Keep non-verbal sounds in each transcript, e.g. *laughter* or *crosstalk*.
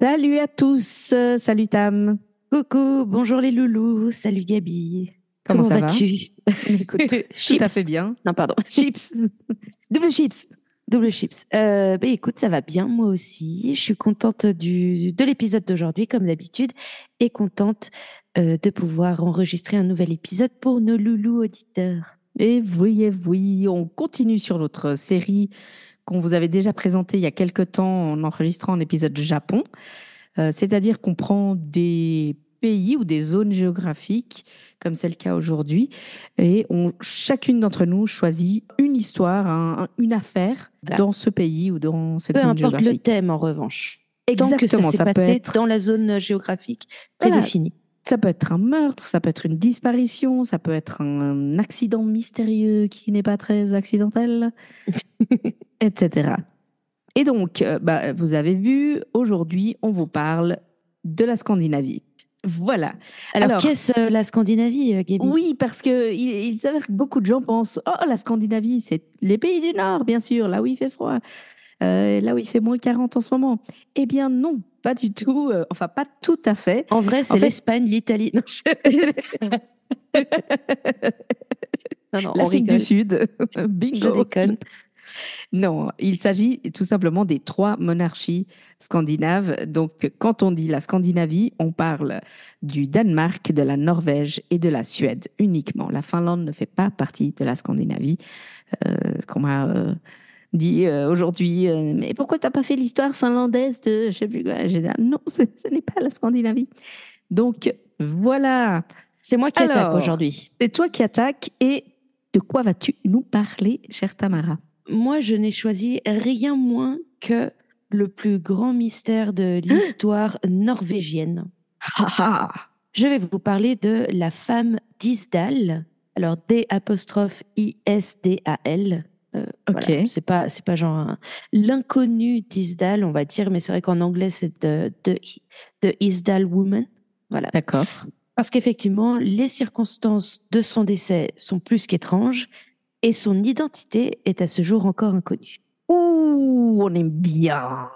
Salut à tous, salut Tam. Coucou, bonjour les loulous, salut Gabi. Comment, vas-tu? *laughs* Écoute, tout *laughs* à fait bien. Non, pardon. *laughs* Chips. Double chips. Double chips. Euh, bah, écoute, ça va bien moi aussi. Je suis contente du, de l'épisode d'aujourd'hui, comme d'habitude, et contente euh, de pouvoir enregistrer un nouvel épisode pour nos loulous auditeurs. Et oui, et oui, on continue sur notre série qu'on vous avait déjà présentée il y a quelque temps en enregistrant un épisode Japon. Euh, c'est-à-dire qu'on prend des pays ou des zones géographiques, comme c'est le cas aujourd'hui, et on, chacune d'entre nous choisit une histoire, une affaire dans ce pays ou dans cette zone géographique. Peu importe le thème, en revanche. Exactement, Tant que ça s'est passé être... dans la zone géographique prédéfinie. Ça peut être un meurtre, ça peut être une disparition, ça peut être un accident mystérieux qui n'est pas très accidentel, *laughs* etc. Et donc, euh, bah, vous avez vu, aujourd'hui, on vous parle de la Scandinavie. Voilà. Alors, Alors qu'est-ce euh, la Scandinavie, euh, Gaby? Oui, parce que il, il s'avère que beaucoup de gens pensent oh la Scandinavie, c'est les pays du Nord, bien sûr, là où il fait froid, euh, là où il fait moins 40 en ce moment. Eh bien non, pas du tout. Euh, enfin, pas tout à fait. En vrai, c'est l'Espagne, l'Italie. Non, je... non, non, L'Afrique du Sud. *laughs* Bingo. Je déconne. Non, il s'agit tout simplement des trois monarchies scandinaves. Donc, quand on dit la Scandinavie, on parle du Danemark, de la Norvège et de la Suède uniquement. La Finlande ne fait pas partie de la Scandinavie. Euh, qu'on m'a euh, dit euh, aujourd'hui, euh, mais pourquoi t'as pas fait l'histoire finlandaise de, je sais plus quoi? J'ai dit, ah, non, *laughs* ce n'est pas la Scandinavie. Donc, voilà. C'est moi qui Alors, attaque aujourd'hui. C'est toi qui attaque et de quoi vas-tu nous parler, chère Tamara? Moi, je n'ai choisi rien moins que le plus grand mystère de *gasps* l'histoire norvégienne. je vais vous parler de la femme d'Isdal. Alors, D apostrophe I-S-D-A-L. Euh, ok. Voilà. C'est pas, c'est pas genre l'inconnu d'Isdal, on va dire, mais c'est vrai qu'en anglais, c'est de, de, de Isdal Woman. Voilà. D'accord. Parce qu'effectivement, les circonstances de son décès sont plus qu'étranges et son identité est à ce jour encore inconnue. Ouh, on aime bien.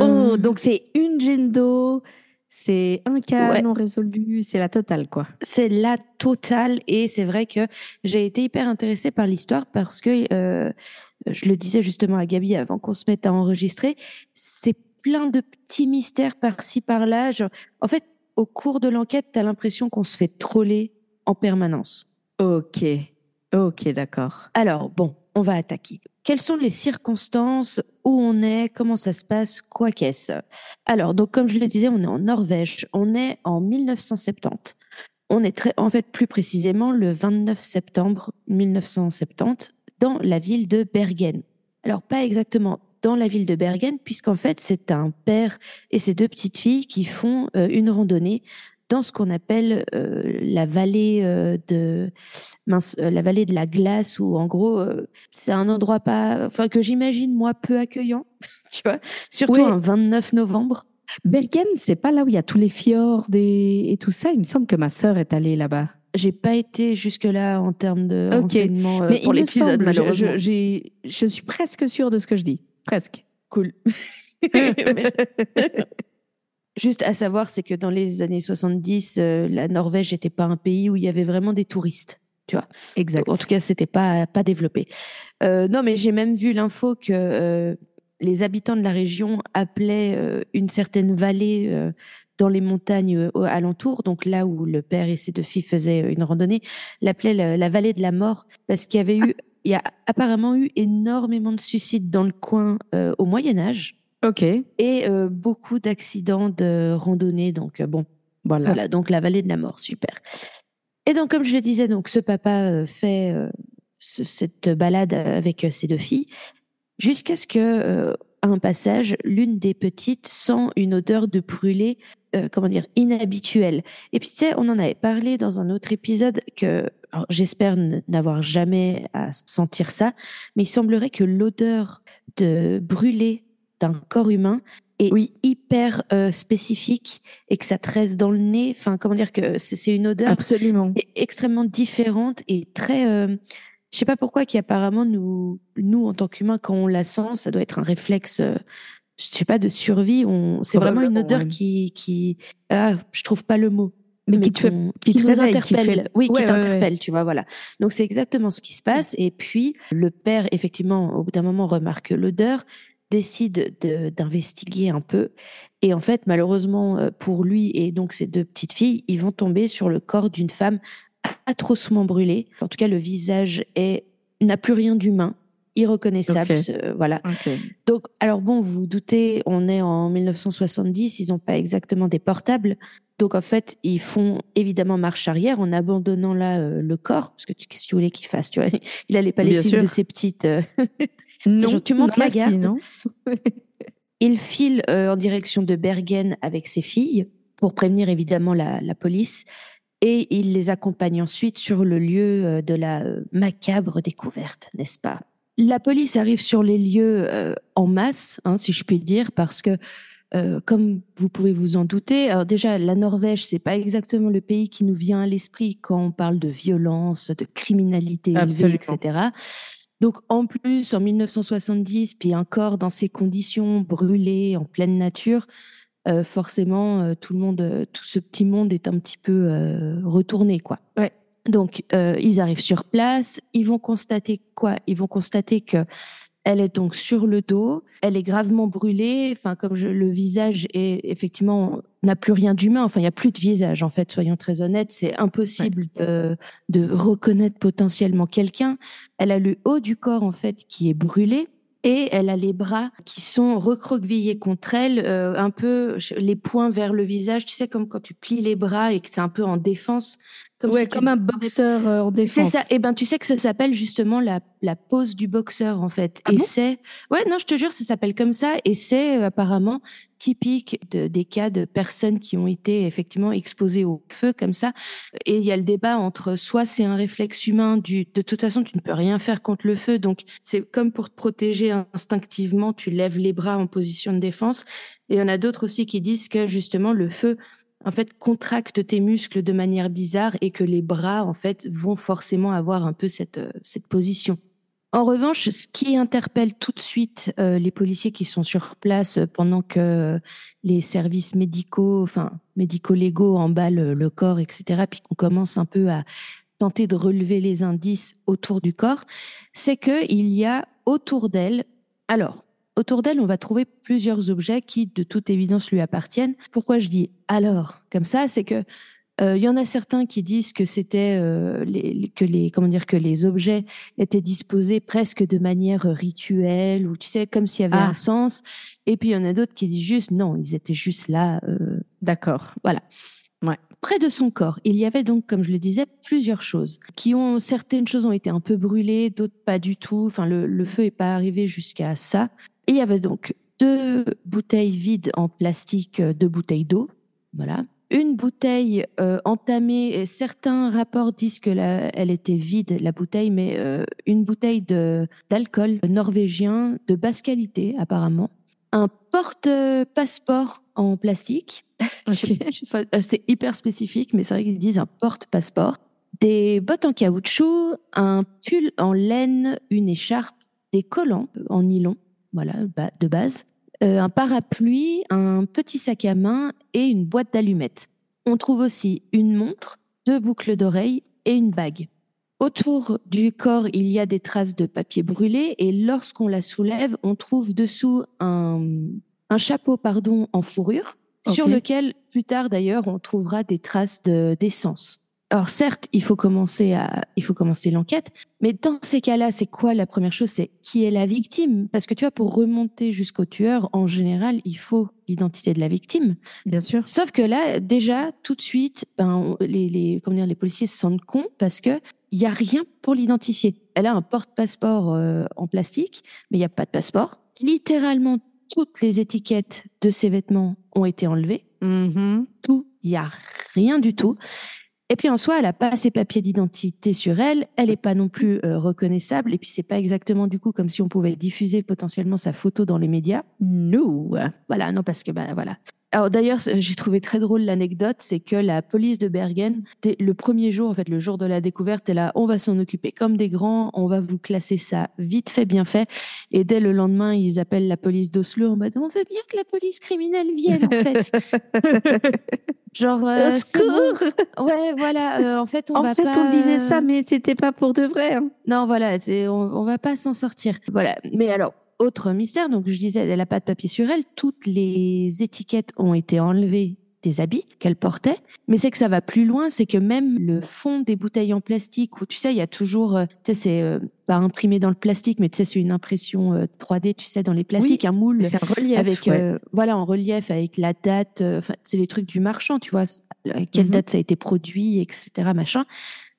Oh, donc c'est une Gendo, c'est un cas ouais. non résolu, c'est la totale quoi. C'est la totale et c'est vrai que j'ai été hyper intéressée par l'histoire parce que euh, je le disais justement à Gabi avant qu'on se mette à enregistrer, c'est plein de petits mystères par-ci par-là. En fait, au cours de l'enquête, tu as l'impression qu'on se fait troller en permanence. Ok. Ok, d'accord. Alors, bon, on va attaquer. Quelles sont les circonstances où on est Comment ça se passe Quoi qu'est-ce? Alors, donc, comme je le disais, on est en Norvège. On est en 1970. On est en fait, plus précisément le 29 septembre 1970 dans la ville de Bergen. Alors, pas exactement dans la ville de Bergen, puisqu'en fait, c'est un père et ses deux petites filles qui font euh, une randonnée dans ce qu'on appelle euh, la vallée euh, de mince, euh, la vallée de la glace où en gros c'est un endroit pas enfin que j'imagine moi peu accueillant *laughs* tu vois. Surtout oui. un 29 novembre. Bergen c'est pas là où il y a tous les fjords et, et tout ça? Il me semble que ma sœur est allée là-bas. J'ai pas été jusque là en termes de okay. renseignements Mais pour l'épisode malheureusement je, je, je suis presque sûre de ce que je dis. Presque. Cool *laughs* *laughs* Juste à savoir, c'est que dans les années 70, euh, la Norvège n'était pas un pays où il y avait vraiment des touristes. Tu vois. Exact. En tout cas, c'était pas pas développé. Euh, non, mais j'ai même vu l'info que euh, les habitants de la région appelaient euh, une certaine vallée euh, dans les montagnes alentours, donc là où le père et ses deux filles faisaient une randonnée, l'appelaient la, la, vallée de la mort parce qu'il y avait eu, il y a apparemment eu énormément de suicides dans le coin euh, au Moyen Âge. Ok. Et euh, beaucoup d'accidents de randonnée. Donc, euh, bon, voilà. voilà. Donc, la vallée de la mort, super. Et donc, comme je le disais, donc, ce papa euh, fait ce, cette balade avec ses deux filles jusqu'à ce que, à un passage, l'une des petites sent une odeur de brûlé, euh, comment dire, inhabituelle. Et puis tu sais, on en avait parlé dans un autre épisode que j'espère n'avoir jamais à sentir ça, mais il semblerait que l'odeur de brûlé d'un corps humain est Oui. hyper euh, spécifique et que ça te reste dans le nez. Enfin, comment dire que c'est une odeur Absolument. est extrêmement différente et très. euh, je sais pas pourquoi, qui apparemment nous, nous en tant qu'humains, quand on la sent, ça doit être un réflexe. euh, je sais pas de survie. On, c'est vraiment une odeur ouais. qui, qui, ah, je trouve pas le mot. Mais qui te qui te nous qui interpelle. fait- Oui, Ouais, qui ouais. t'interpelle, tu vois, voilà. Donc c'est exactement ce qui se passe. Et puis le père, effectivement, au bout d'un moment, remarque l'odeur, décide de- d'investiguer un peu. Et en fait, malheureusement euh, pour lui et donc ses deux petites filles, ils vont tomber sur le corps d'une femme atrocement brûlée. En tout cas, le visage est n'a plus rien d'humain, irreconnaissable. Ce- voilà. Donc, alors bon, vous vous doutez, on est en 1970, ils n'ont pas exactement des portables. Donc, en fait, ils font évidemment marche arrière en abandonnant là euh, le corps. Parce que qu'est-ce que tu voulais qu'il fasse tu vois? *laughs* Il allait pas Bien laisser une de ses petites. euh, *laughs* Non, genre, tu montes la non *laughs* Il file euh, en direction de Bergen avec ses filles pour prévenir évidemment la, la police. Et il les accompagne ensuite sur le lieu euh, de la euh, macabre découverte, n'est-ce pas? La police arrive sur les lieux euh, en masse, hein, si je puis dire, parce que, euh, comme vous pouvez vous en douter, alors déjà, la Norvège, c'est pas exactement le pays qui nous vient à l'esprit quand on parle de violence, de criminalité élevée, etc. Donc, en plus, en 1970, puis encore dans ces conditions brûlées en pleine nature, euh, forcément, euh, tout le monde, euh, tout ce petit monde est un petit peu retourné, quoi. Ouais. Donc, ils arrivent sur place, ils vont constater quoi? Ils vont constater que elle est donc sur le dos, elle est gravement brûlée. Enfin, comme je- le visage est effectivement n'a plus rien d'humain. Enfin, il n'y a plus de visage. En fait, soyons très honnêtes, c'est impossible de, de reconnaître potentiellement quelqu'un. Elle a le haut du corps en fait qui est brûlé. Et elle a les bras qui sont recroquevillés contre elle, euh, un peu les poings vers le visage. Tu sais, comme quand tu plies les bras et que tu es un peu en défense. Comme ouais, si tu comme un boxeur euh, en c'est défense. ça. Et ben, tu sais que ça s'appelle justement la, la pose du boxeur, en fait. Ah et bon? c'est, ouais, non, je te jure, ça s'appelle comme ça. Et c'est euh, apparemment typique de, des cas de personnes qui ont été effectivement exposées au feu comme ça. Et il y a le débat entre soit c'est un réflexe humain du, de toute façon, tu ne peux rien faire contre le feu. Donc, c'est comme pour te protéger instinctivement, tu lèves les bras en position de défense. Et il y en a d'autres aussi qui disent que justement, le feu, en fait, contracte tes muscles de manière bizarre et que les bras, en fait, vont forcément avoir un peu cette, euh, cette position. En revanche, ce qui interpelle tout de suite euh, les policiers qui sont sur place euh, pendant que les services médicaux, enfin médico-légaux emballent le corps, etc., puis qu'on commence un peu à tenter de relever les indices autour du corps, c'est que il y a autour d'elle, alors autour d'elle, on va trouver plusieurs objets qui, de toute évidence, lui appartiennent. Pourquoi je dis alors comme ça, c'est que euh, il y en a certains qui disent que c'était euh, les, que les comment dire que les objets étaient disposés presque de manière rituelle ou tu sais comme s'il y avait Ah. un sens. Et puis il y en a d'autres qui disent juste non, ils étaient juste là. euh, D'accord. Près de son corps, il y avait donc, comme je le disais, plusieurs choses qui ont certaines choses ont été un peu brûlées, d'autres pas du tout. Enfin, le, le feu est pas arrivé jusqu'à ça. Et il y avait donc deux bouteilles vides en plastique, euh, deux bouteilles d'eau, voilà. Une bouteille euh, entamée. et Certains rapports disent que la- elle était vide la bouteille, mais euh, une bouteille d'alcool norvégien de basse qualité apparemment. Un porte-passeport en plastique. *laughs* *laughs* C'est hyper spécifique, mais c'est vrai qu'ils disent un porte-passeport. Des bottes en caoutchouc, un pull en laine, une écharpe, des collants en nylon, voilà, de base, euh, un parapluie, un petit sac à main et une boîte d'allumettes. On trouve aussi une montre, deux boucles d'oreilles et une bague. Autour du corps, il y a des traces de papier brûlé et lorsqu'on la soulève, on trouve dessous un, un chapeau pardon, en fourrure sur lequel, plus tard d'ailleurs, on trouvera des traces de- d'essence. Alors certes, il faut commencer à, il faut commencer l'enquête, mais dans ces cas-là, c'est quoi la première chose? C'est qui est la victime? Parce que tu vois, pour remonter jusqu'au tueur, en général, il faut l'identité de la victime. Bien sûr. Sauf que là, déjà, tout de suite, ben, les, les, comment dire, les policiers se sentent cons parce que il y a rien pour l'identifier. Elle a un porte-passeport euh, en plastique, mais il n'y a pas de passeport. Littéralement, toutes les étiquettes de ces vêtements ont été enlevées. Mhm. Tout, il y a rien du tout. Et puis en soi, elle n'a pas ses papiers d'identité sur elle, elle n'est pas non plus euh, reconnaissable, et puis c'est pas exactement du coup comme si on pouvait diffuser potentiellement sa photo dans les médias. No. Voilà, non, parce que bah, voilà. Alors d'ailleurs, j'ai trouvé très drôle l'anecdote, c'est que la police de Bergen, le premier jour, en fait, le jour de la découverte, est là, on va s'en occuper comme des grands, on va vous classer ça vite fait, bien fait. Et dès le lendemain, ils appellent la police d'Oslo en mode, on veut bien que la police criminelle vienne, en fait. *laughs* Genre, euh, bon. secours Ouais, voilà. euh, en fait, on En va fait, pas... on disait ça, mais c'était pas pour de vrai. hein. Non, voilà, c'est, on, on va pas s'en sortir. Voilà. Mais alors, autre mystère, donc je disais, elle a pas de papier sur elle. Toutes les étiquettes ont été enlevées des habits qu'elle portait. Mais c'est que ça va plus loin, c'est que même le fond des bouteilles en plastique, où tu sais, il y a toujours, euh, tu sais, c'est euh, pas imprimé dans le plastique, mais tu sais, c'est une impression euh, 3D, tu sais, dans les plastiques, un moule C'est un relief. avec ouais. euh, voilà en relief avec la date euh, enfin c'est les trucs du marchand tu vois à quelle Mhm. date ça a été produit etc machin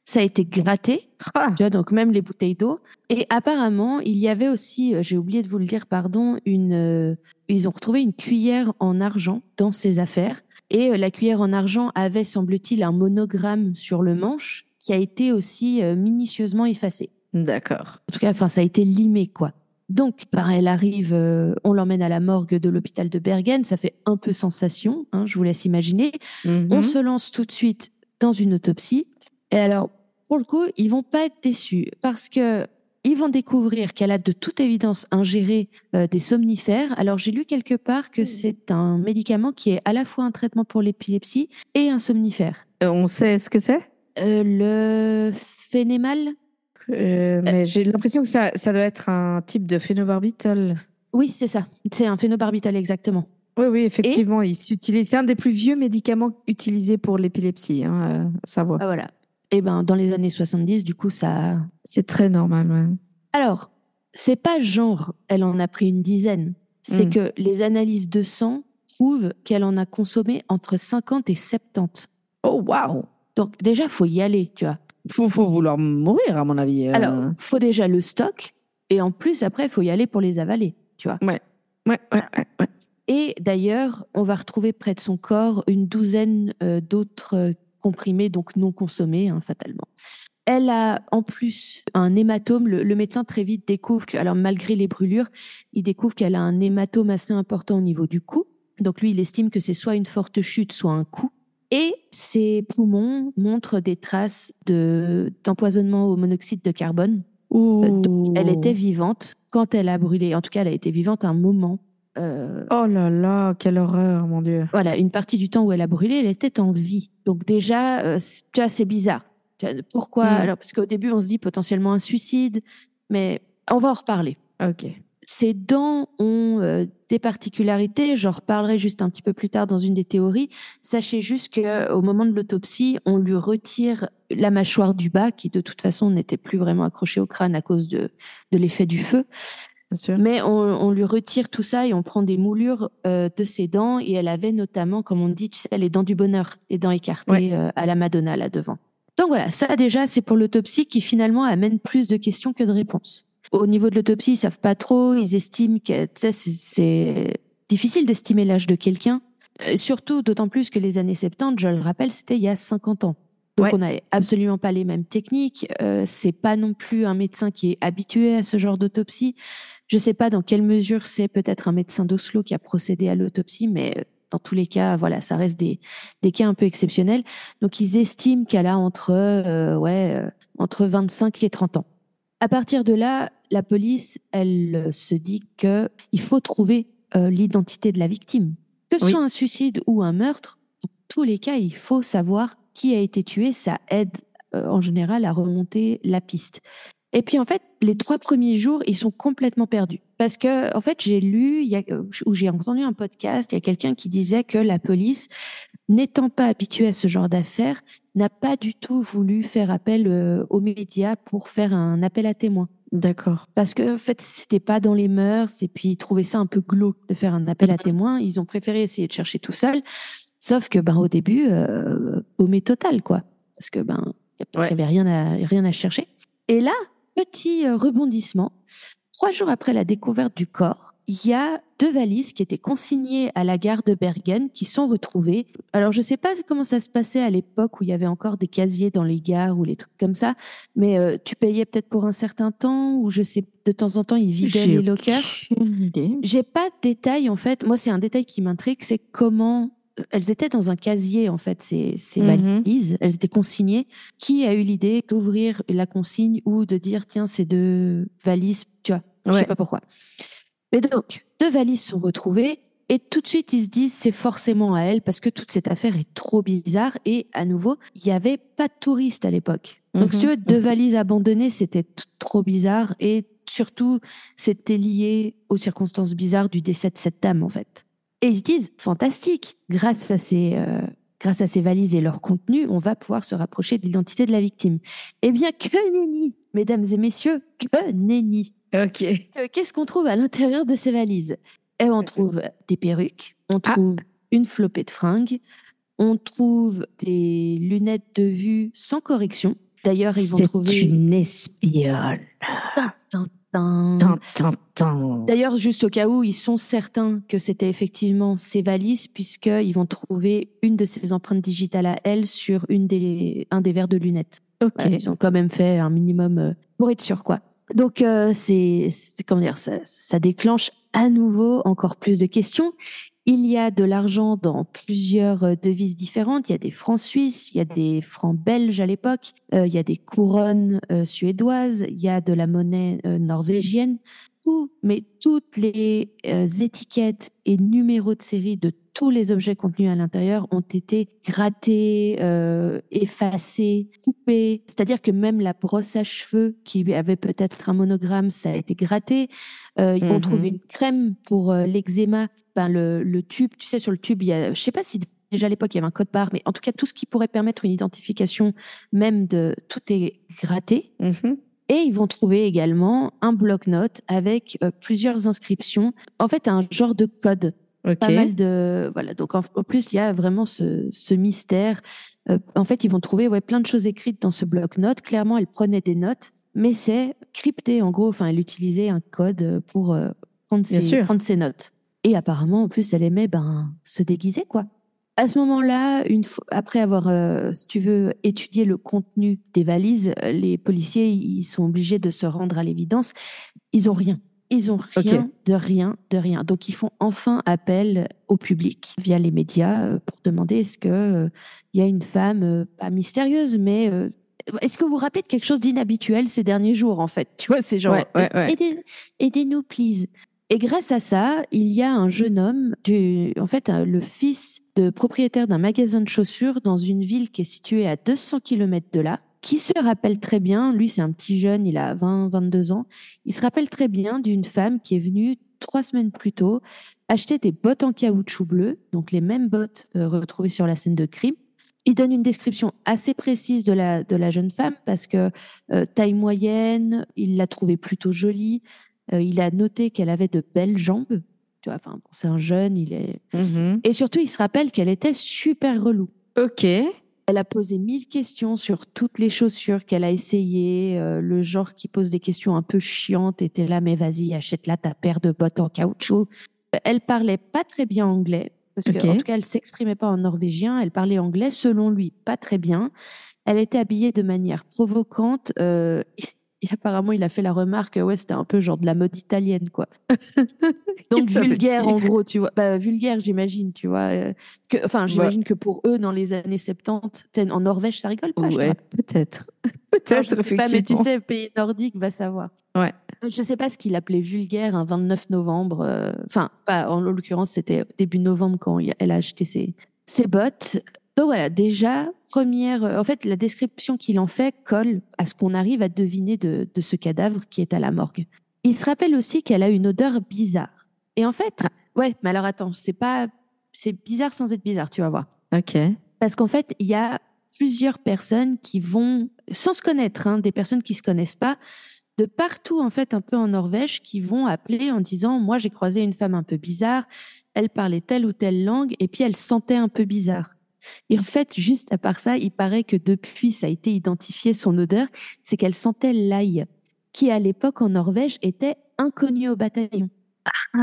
ça a été gratté Ah, tu vois donc même les bouteilles d'eau et apparemment il y avait aussi euh, j'ai oublié de vous le dire pardon une euh, ils ont retrouvé une cuillère en argent dans ses affaires et euh, la cuillère en argent avait semble-t-il un monogramme sur le manche qui a été aussi euh, minutieusement effacé D'accord. en tout cas, enfin, ça a été limé, quoi. Donc, bah, elle arrive, euh, on l'emmène à la morgue de l'hôpital de Bergen. Ça fait un peu sensation, hein, je vous laisse imaginer. On Mhm. se lance tout de suite dans une autopsie. Et alors, pour le coup, ils vont pas être déçus parce que ils vont découvrir qu'elle a de toute évidence ingéré euh, des somnifères. Alors, j'ai lu quelque part que c'est un médicament qui est à la fois un traitement pour l'épilepsie et un somnifère. Euh, On sait ce que c'est? Euh, le phénémal mais j'ai l'impression que ça, ça doit être un type de phénobarbital. Oui, c'est ça. C'est un phénobarbital, exactement. Oui, oui, effectivement, il s'utilise. C'est un des plus vieux médicaments utilisés pour l'épilepsie, hein, à savoir. Ah, voilà. Et ben, dans les années 70, du coup, ça. C'est très normal, ouais. Alors, c'est pas genre, elle en a pris une dizaine. C'est Mm. que les analyses de sang prouvent qu'elle en a consommé entre 50 et 70. Oh, waouh Donc, déjà, faut y aller, tu vois. faut, faut vouloir mourir, à mon avis. euh. Alors, faut déjà le stock. Et en plus, après, il faut y aller pour les avaler, tu vois. Ouais, ouais, ouais, ouais. Et d'ailleurs, on va retrouver près de son corps une douzaine euh, d'autres comprimés, donc non consommés, hein, fatalement. Elle a en plus un hématome. Le, le médecin très vite découvre que, alors malgré les brûlures, il découvre qu'elle a un hématome assez important au niveau du cou. Donc lui, il estime que c'est soit une forte chute, soit un coup. Et ses poumons montrent des traces de d'empoisonnement au monoxyde de carbone. Euh, donc, elle était vivante quand elle a brûlé. En tout cas, elle a été vivante un moment. Euh, Oh là là, quelle horreur, mon Dieu. voilà, une partie du temps où elle a brûlé, elle était en vie. Donc déjà, euh, c'est- tu vois, c'est bizarre. Pourquoi Mm. Alors, parce qu'au début, on se dit potentiellement un suicide, mais on va en reparler. Ok. Ses dents ont euh, des particularités. J'en reparlerai juste un petit peu plus tard dans une des théories. Sachez juste que au moment de l'autopsie, on lui retire la mâchoire du bas, qui de toute façon n'était plus vraiment accrochée au crâne à cause de, de l'effet du feu. Mais on, on lui retire tout ça et on prend des moulures euh, de ses dents. Et elle avait notamment, comme on dit, tu sais, les dents du bonheur, les dents écartées Ouais. euh, à la Madonna là devant. Donc voilà, ça déjà, c'est pour l'autopsie qui finalement amène plus de questions que de réponses. Au niveau de l'autopsie, ils savent pas trop. Ils estiment que c'est difficile d'estimer l'âge de quelqu'un. Euh, surtout, d'autant plus que les années 70, je le rappelle, c'était il y a 50 ans. Donc Ouais. on n'avait absolument pas les mêmes techniques. Euh, c'est pas non plus un médecin qui est habitué à ce genre d'autopsie. Je sais pas dans quelle mesure c'est peut-être un médecin d'Oslo qui a procédé à l'autopsie, mais dans tous les cas, voilà, ça reste des, des cas un peu exceptionnels. Donc ils estiment qu'elle a entre euh, ouais euh, entre 25 et 30 ans. À partir de là, la police, elle euh, se dit que il faut trouver euh, l'identité de la victime. Que ce Oui. soit un suicide ou un meurtre, dans tous les cas, il faut savoir qui a été tué. Ça aide euh, en général à remonter la piste. Et puis en fait, les trois premiers jours, ils sont complètement perdus. Parce que en fait, j'ai lu, il y a, euh, ou j'ai entendu un podcast, il y a quelqu'un qui disait que la police, n'étant pas habituée à ce genre d'affaires, n'a pas du tout voulu faire appel euh, aux médias pour faire un appel à témoins. D'accord. Parce que en fait, c'était pas dans les mœurs et puis ils trouvaient ça un peu glauque de faire un appel à Mhm. témoins. Ils ont préféré essayer de chercher tout seul. Sauf que ben au début, euh, paumé total quoi. Parce que ben parce Ouais. qu'il y avait rien à rien à chercher. Et là, petit euh, rebondissement. Trois jours après la découverte du corps, il y a deux valises qui étaient consignées à la gare de Bergen qui sont retrouvées. Alors, je ne sais pas comment ça se passait à l'époque où il y avait encore des casiers dans les gares ou les trucs comme ça, mais euh, tu payais peut-être pour un certain temps ou je sais, de temps en temps, ils vidaient les lockers. J'ai pas de détails, en fait. Moi, c'est un détail qui m'intrigue, c'est comment elles étaient dans un casier, en fait, ces, ces Mhm. valises. Elles étaient consignées. Qui a eu l'idée d'ouvrir la consigne ou de dire, tiens, ces deux valises, tu vois, je sais Ouais. pas pourquoi. Mais donc, deux valises sont retrouvées et tout de suite, ils se disent, c'est forcément à elle parce que toute cette affaire est trop bizarre. Et à nouveau, il n'y avait pas de touristes à l'époque. Donc, si tu Mhm. veux, deux Mhm. valises abandonnées, c'était trop bizarre et surtout, c'était lié aux circonstances bizarres du décès de cette dame, en fait. Et ils se disent, fantastique, grâce à ces, euh, grâce à ces valises et leur contenu, on va pouvoir se rapprocher de l'identité de la victime. Eh bien, que nenni, mesdames et messieurs, que nenni. Ok. Euh, Qu'est-ce qu'on trouve à l'intérieur de ces valises? Eh, On trouve des perruques, on Ah. trouve une flopée de fringues, on trouve des lunettes de vue sans correction. D'ailleurs, ils vont C'est trouver... une espionne. D'ailleurs, juste au cas où, ils sont certains que c'était effectivement ces valises, puisqu'ils vont trouver une de ses empreintes digitales à elle sur une des, un des verres de lunettes. Ok. Voilà, ils ont quand même fait un minimum euh, pour être sûr, quoi. Donc, euh, c'est, c'est- comment dire, ça, ça déclenche à nouveau encore plus de questions. Il y a de l'argent dans plusieurs euh, devises différentes. Il y a des francs suisses, il y a des francs belges à l'époque, euh, il y a des couronnes euh, suédoises, il y a de la monnaie norvégienne. Tout, mais toutes les étiquettes et numéros de série de tous les objets contenus à l'intérieur ont été grattés, euh, effacés, coupés. C'est-à-dire que même la brosse à cheveux qui avait peut-être un monogramme, ça a été gratté. Euh, On Mhm. trouve une crème pour euh, l'eczéma. Ben, le, le tube, tu sais, sur le tube, il y a, je sais pas si déjà à l'époque il y avait un code barre, mais en tout cas tout ce qui pourrait permettre une identification même de tout est gratté. Mhm. Et ils vont trouver également un bloc-notes avec euh, plusieurs inscriptions. En fait, un genre de code. Pas mal de voilà. Donc en, en plus, il y a vraiment ce, ce mystère. Euh, en fait, ils vont trouver ouais plein de choses écrites dans ce bloc-notes. Clairement, elle prenait des notes, mais c'est crypté en gros. Enfin, elle utilisait un code pour euh, prendre ses sûr. prendre ses notes. Et apparemment, en plus, elle aimait ben se déguiser quoi. À ce moment-là, une fois, après avoir, euh, si tu veux, étudié le contenu des valises, les policiers ils sont obligés de se rendre à l'évidence. Ils ont rien. Ils ont rien de rien de rien. Donc ils font enfin appel au public via les médias euh, pour demander est-ce que euh, il y a une femme euh, pas mystérieuse mais euh, est-ce que vous vous rappelez de quelque chose d'inhabituel ces derniers jours en fait? Tu vois, c'est genre Ouais, ouais, ouais. aidez- aidez-nous please. Et grâce à ça, il y a un jeune homme, du, en fait, le fils de propriétaire d'un magasin de chaussures dans une ville qui est située à 200 km de là, qui se rappelle très bien, lui c'est un petit jeune, il a 20, 22 ans, il se rappelle très bien d'une femme qui est venue trois semaines plus tôt acheter des bottes en caoutchouc bleu, donc les mêmes bottes euh, retrouvées sur la scène de crime. Il donne une description assez précise de la, de la jeune femme parce que euh, taille moyenne, il l'a trouvée plutôt jolie, euh, il a noté qu'elle avait de belles jambes. Tu vois, enfin, bon, c'est un jeune, il est. Mhm. Et surtout, il se rappelle qu'elle était super relou. Ok. Elle a posé mille questions sur toutes les chaussures qu'elle a essayées. euh, le genre qui pose des questions un peu chiantes était là, mais vas-y, achète-la ta paire de bottes en caoutchouc. Elle parlait pas très bien anglais, parce Ok. que en tout cas, elle s'exprimait pas en norvégien. Elle parlait anglais, selon lui, pas très bien. Elle était habillée de manière provocante. euh, et apparemment, il a fait la remarque, ouais, c'était un peu genre de la mode italienne, quoi. *laughs* Donc vulgaire, en gros, tu vois. Bah, vulgaire, j'imagine, tu vois. euh, que, enfin, j'imagine que pour eux, dans les années 70, t'sais, en Norvège, ça rigole pas. Ouais, peut-être. *laughs* Peut-être, sais pas, mais tu effectivement. sais, pays nordique va savoir. Ouais. Je sais pas ce qu'il appelait vulgaire un 29 novembre. euh, Enfin, en l'occurrence, c'était début novembre quand il- elle a acheté ses, ses bottes. Donc voilà, déjà, première. euh, En fait, la description qu'il en fait colle à ce qu'on arrive à deviner de, de ce cadavre qui est à la morgue. Il se rappelle aussi qu'elle a une odeur bizarre. Et en fait, ouais, mais alors attends, c'est pas. C'est bizarre sans être bizarre, tu vas voir. Ok. Parce qu'en fait, il y a plusieurs personnes qui vont, sans se connaître, hein, des personnes qui se connaissent pas, de partout en fait, un peu en Norvège, qui vont appeler en disant, moi j'ai croisé une femme un peu bizarre, elle parlait telle ou telle langue, et puis elle sentait un peu bizarre. Et en fait, juste à part ça, il paraît que depuis ça a été identifié son odeur, c'est qu'elle sentait l'ail, qui à l'époque en Norvège était inconnu au bataillon. Ah.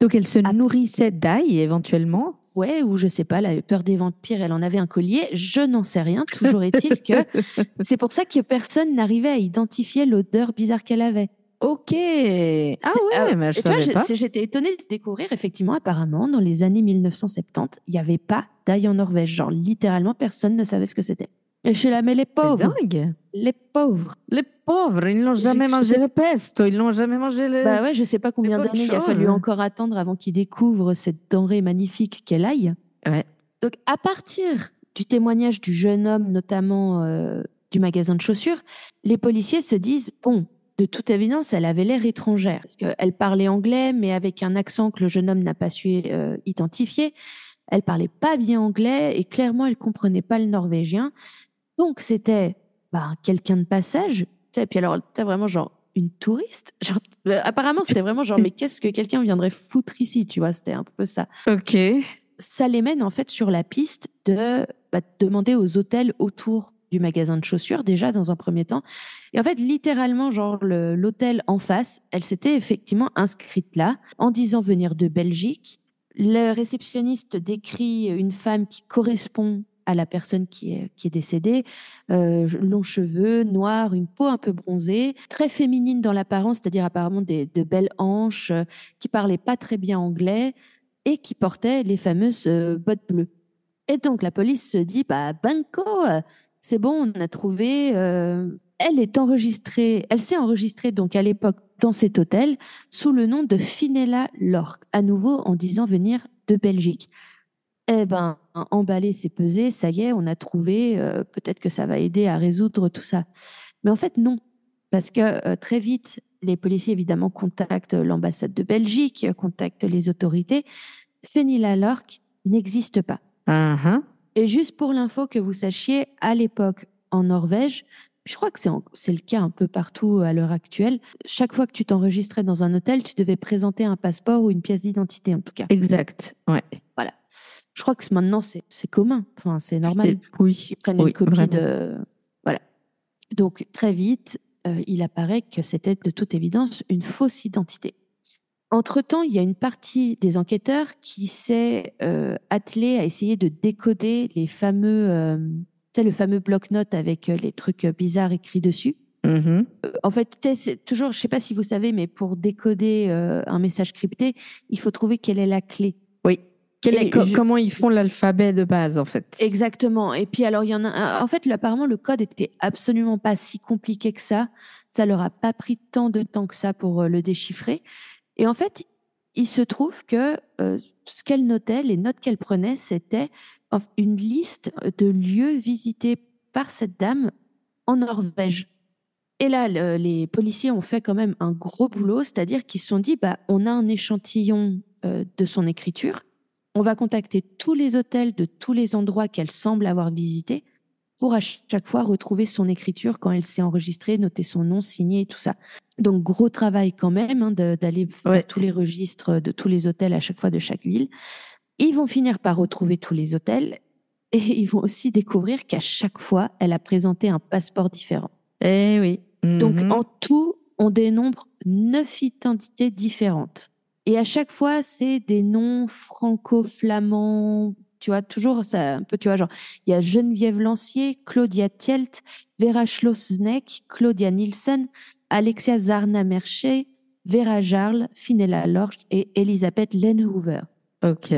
Donc elle se Ah. nourrissait d'ail éventuellement. Ouais, ou je sais pas, elle avait peur des vampires, elle en avait un collier, je n'en sais rien. Toujours est-il que *laughs* c'est pour ça que personne n'arrivait à identifier l'odeur bizarre qu'elle avait. Ok. Ah ouais, euh, mais je savais pas. J'étais étonnée de découvrir, effectivement, apparemment, dans les années 1970, il n'y avait pas d'ail en Norvège. Genre, littéralement, personne ne savait ce que c'était. Et je suis là, mais les pauvres, dingue. les pauvres. Les pauvres, ils n'ont jamais Je mangé sais- le pesto, ils n'ont jamais mangé le. Bah ouais, je sais pas combien d'années il a fallu encore attendre avant qu'ils découvrent cette denrée magnifique qu'est l'ail. Ouais. Donc, à partir du témoignage du jeune homme, notamment euh, du magasin de chaussures, les policiers se disent bon, de toute évidence, elle avait l'air étrangère parce qu'elle parlait anglais, mais avec un accent que le jeune homme n'a pas su euh, identifier. Elle parlait pas bien anglais et clairement, elle comprenait pas le norvégien. Donc, c'était bah, quelqu'un de passage. Sais, puis alors, t'as vraiment genre une touriste. Genre, euh, apparemment, c'était vraiment genre, mais *laughs* qu'est-ce que quelqu'un viendrait foutre ici, tu vois? C'était un peu ça Ok. ça les mène en fait sur la piste de bah, de demander aux hôtels autour du magasin de chaussures déjà dans un premier temps. Et en fait, littéralement, genre l'hôtel en face, elle s'était effectivement inscrite là en disant venir de Belgique. Le réceptionniste décrit une femme qui correspond à la personne qui est, qui est décédée, euh, longs cheveux, noirs, une peau un peu bronzée, très féminine dans l'apparence, c'est-à-dire apparemment des, de belles hanches, euh, qui parlait pas très bien anglais, et qui portait les fameuses euh, bottes bleues. Et donc la police se dit bah Banco, c'est bon, on a trouvé. euh, elle est enregistrée, elle s'est enregistrée donc à l'époque dans cet hôtel sous le nom de Finella Lorque, à nouveau en disant venir de Belgique. Eh ben, emballé, c'est pesé, ça y est, on a trouvé. euh, Peut-être que ça va aider à résoudre tout ça. Mais en fait, non, parce que euh, très vite, les policiers évidemment contactent l'ambassade de Belgique, contactent les autorités. Fenila Lorque n'existe pas. Ah. Et juste pour l'info que vous sachiez, à l'époque en Norvège, je crois que c'est le cas un peu partout à l'heure actuelle, chaque fois que tu t'enregistrais dans un hôtel, tu devais présenter un passeport ou une pièce d'identité en tout cas. Exact. Ouais. Je crois que maintenant c'est commun, enfin c'est normal. Oui. Ils prennent Oui, une copie vraiment. de. Voilà. Donc, très vite, euh, il apparaît que c'était de toute évidence une fausse identité. Entre-temps, il y a une partie des enquêteurs qui s'est euh, attelée à essayer de décoder les fameux, euh, tu sais, le fameux bloc-notes avec euh, les trucs bizarres écrits dessus. Mhm. Euh, En fait, toujours, je sais pas si vous savez, mais pour décoder euh, un message crypté, il faut trouver quelle est la clé. Oui. Est- je- Comment ils font l'alphabet de base, en fait Exactement. Et puis alors il y en a un- en fait apparemment le code était absolument pas si compliqué que ça. Ça leur a pas pris tant de temps que ça pour le déchiffrer. Et en fait, il se trouve que euh, ce qu'elle notait, les notes qu'elle prenait, c'était une liste de lieux visités par cette dame en Norvège. Et là, le- les policiers ont fait quand même un gros boulot, c'est-à-dire qu'ils se sont dit, bah, on a un échantillon euh, de son écriture, on va contacter tous les hôtels de tous les endroits qu'elle semble avoir visités pour à chaque fois retrouver son écriture quand elle s'est enregistrée, noter son nom, signé et tout ça. Donc gros travail quand même hein, d'aller faire Ouais. tous les registres de tous les hôtels à chaque fois de chaque ville. Ils vont finir par retrouver tous les hôtels et *laughs* ils vont aussi découvrir qu'à chaque fois, elle a présenté un passeport différent. Eh oui. Donc Mhm. en tout, on dénombre neuf identités différentes. Et à chaque fois, c'est des noms franco-flamands. Tu vois, toujours ça, un peu, tu vois, genre, il y a Geneviève Lancier, Claudia Tielt, Vera Schlossneck, Claudia Nielsen, Alexia Zarna Mercher, Vera Jarl, Finella Lorch et Elisabeth Lenhoover. Ok.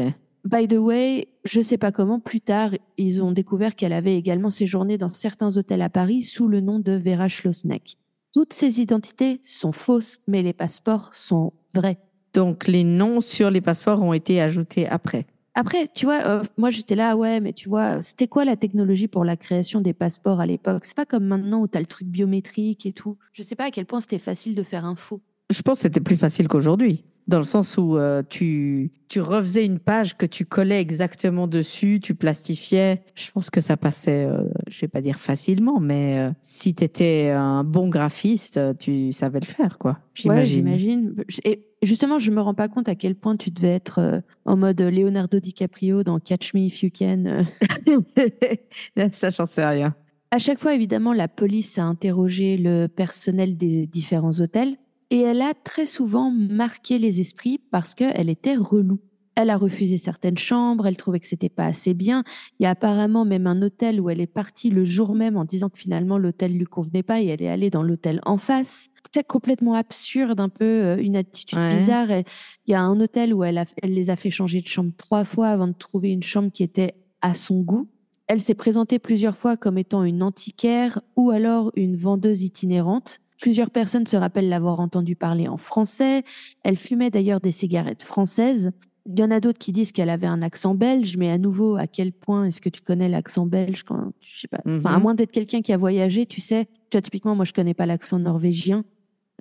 By the way, je sais pas comment, plus tard, ils ont découvert qu'elle avait également séjourné dans certains hôtels à Paris sous le nom de Vera Schlossneck. Toutes ces identités sont fausses, mais les passeports sont vrais. Donc, les noms sur les passeports ont été ajoutés après. Après, tu vois, euh, moi j'étais là, ouais, mais tu vois, c'était quoi la technologie pour la création des passeports à l'époque? C'est pas comme maintenant où tu as le truc biométrique et tout. Je sais pas à quel point c'était facile de faire un faux. Je pense que c'était plus facile qu'aujourd'hui, dans le sens où euh, tu, tu refaisais une page que tu collais exactement dessus, tu plastifiais. Je pense que ça passait, euh, je vais pas dire facilement, mais euh, si tu étais un bon graphiste, euh, tu savais le faire, quoi. Ouais, J'imagine. j'imagine. Et justement, je me rends pas compte à quel point tu devais être en mode Leonardo DiCaprio dans Catch Me If You Can. *laughs* ça, j'en sais rien. À chaque fois, évidemment, la police a interrogé le personnel des différents hôtels. Et elle a très souvent marqué les esprits parce qu'elle était relou. Elle a refusé certaines chambres, elle trouvait que c'était pas assez bien. Il y a apparemment même un hôtel où elle est partie le jour même en disant que finalement l'hôtel lui convenait pas et elle est allée dans l'hôtel en face. C'est complètement absurde, un peu euh, une attitude Ouais. bizarre. Il y a un hôtel où elle, a- elle les a fait changer de chambre trois fois avant de trouver une chambre qui était à son goût. Elle s'est présentée plusieurs fois comme étant une antiquaire ou alors une vendeuse itinérante. Plusieurs personnes se rappellent l'avoir entendu parler en français. Elle fumait d'ailleurs des cigarettes françaises. Il y en a d'autres qui disent qu'elle avait un accent belge, mais à nouveau, à quel point est-ce que tu connais l'accent belge quand, je sais pas, enfin, à Mhm. moins d'être quelqu'un qui a voyagé, tu sais, tu vois, typiquement, moi, je connais pas l'accent norvégien.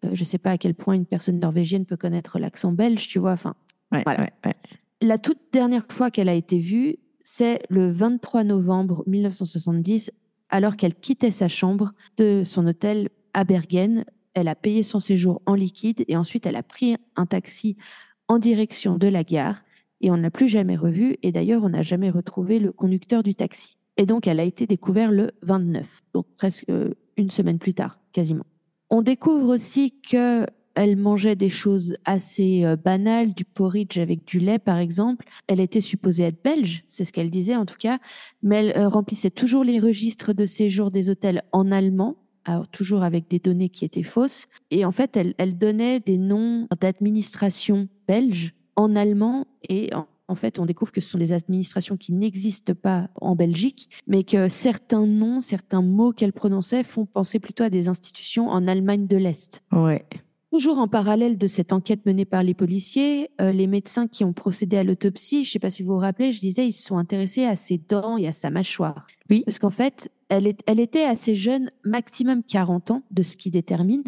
Euh, je sais pas à quel point une personne norvégienne peut connaître l'accent belge, tu vois, enfin. Ouais, Voilà. ouais, ouais. La toute dernière fois qu'elle a été vue, c'est le 23 novembre 1970, alors qu'elle quittait sa chambre de son hôtel à Bergen. Elle a payé son séjour en liquide et ensuite elle a pris un taxi en direction de la gare et on ne l'a plus jamais revue et d'ailleurs on n'a jamais retrouvé le conducteur du taxi. Et donc elle a été découverte le 29, donc presque euh, une semaine plus tard, quasiment. On découvre aussi que elle mangeait des choses assez euh, banales, du porridge avec du lait par exemple. Elle était supposée être belge, c'est ce qu'elle disait en tout cas, mais elle euh, remplissait toujours les registres de séjour des hôtels en allemand, alors toujours avec des données qui étaient fausses. Et en fait, elle, donnait des noms d'administration belges en allemand et en, en fait, on découvre que ce sont des administrations qui n'existent pas en Belgique, mais que certains noms, certains mots qu'elle prononçait font penser plutôt à des institutions en Allemagne de l'Est. Ouais. Toujours en parallèle de cette enquête menée par les policiers, euh, les médecins qui ont procédé à l'autopsie, je ne sais pas si vous vous rappelez, je disais, ils se sont intéressés à ses dents et à sa mâchoire. Oui. Parce qu'en fait, elle, est- elle était assez jeune, maximum 40 ans, de ce qui détermine,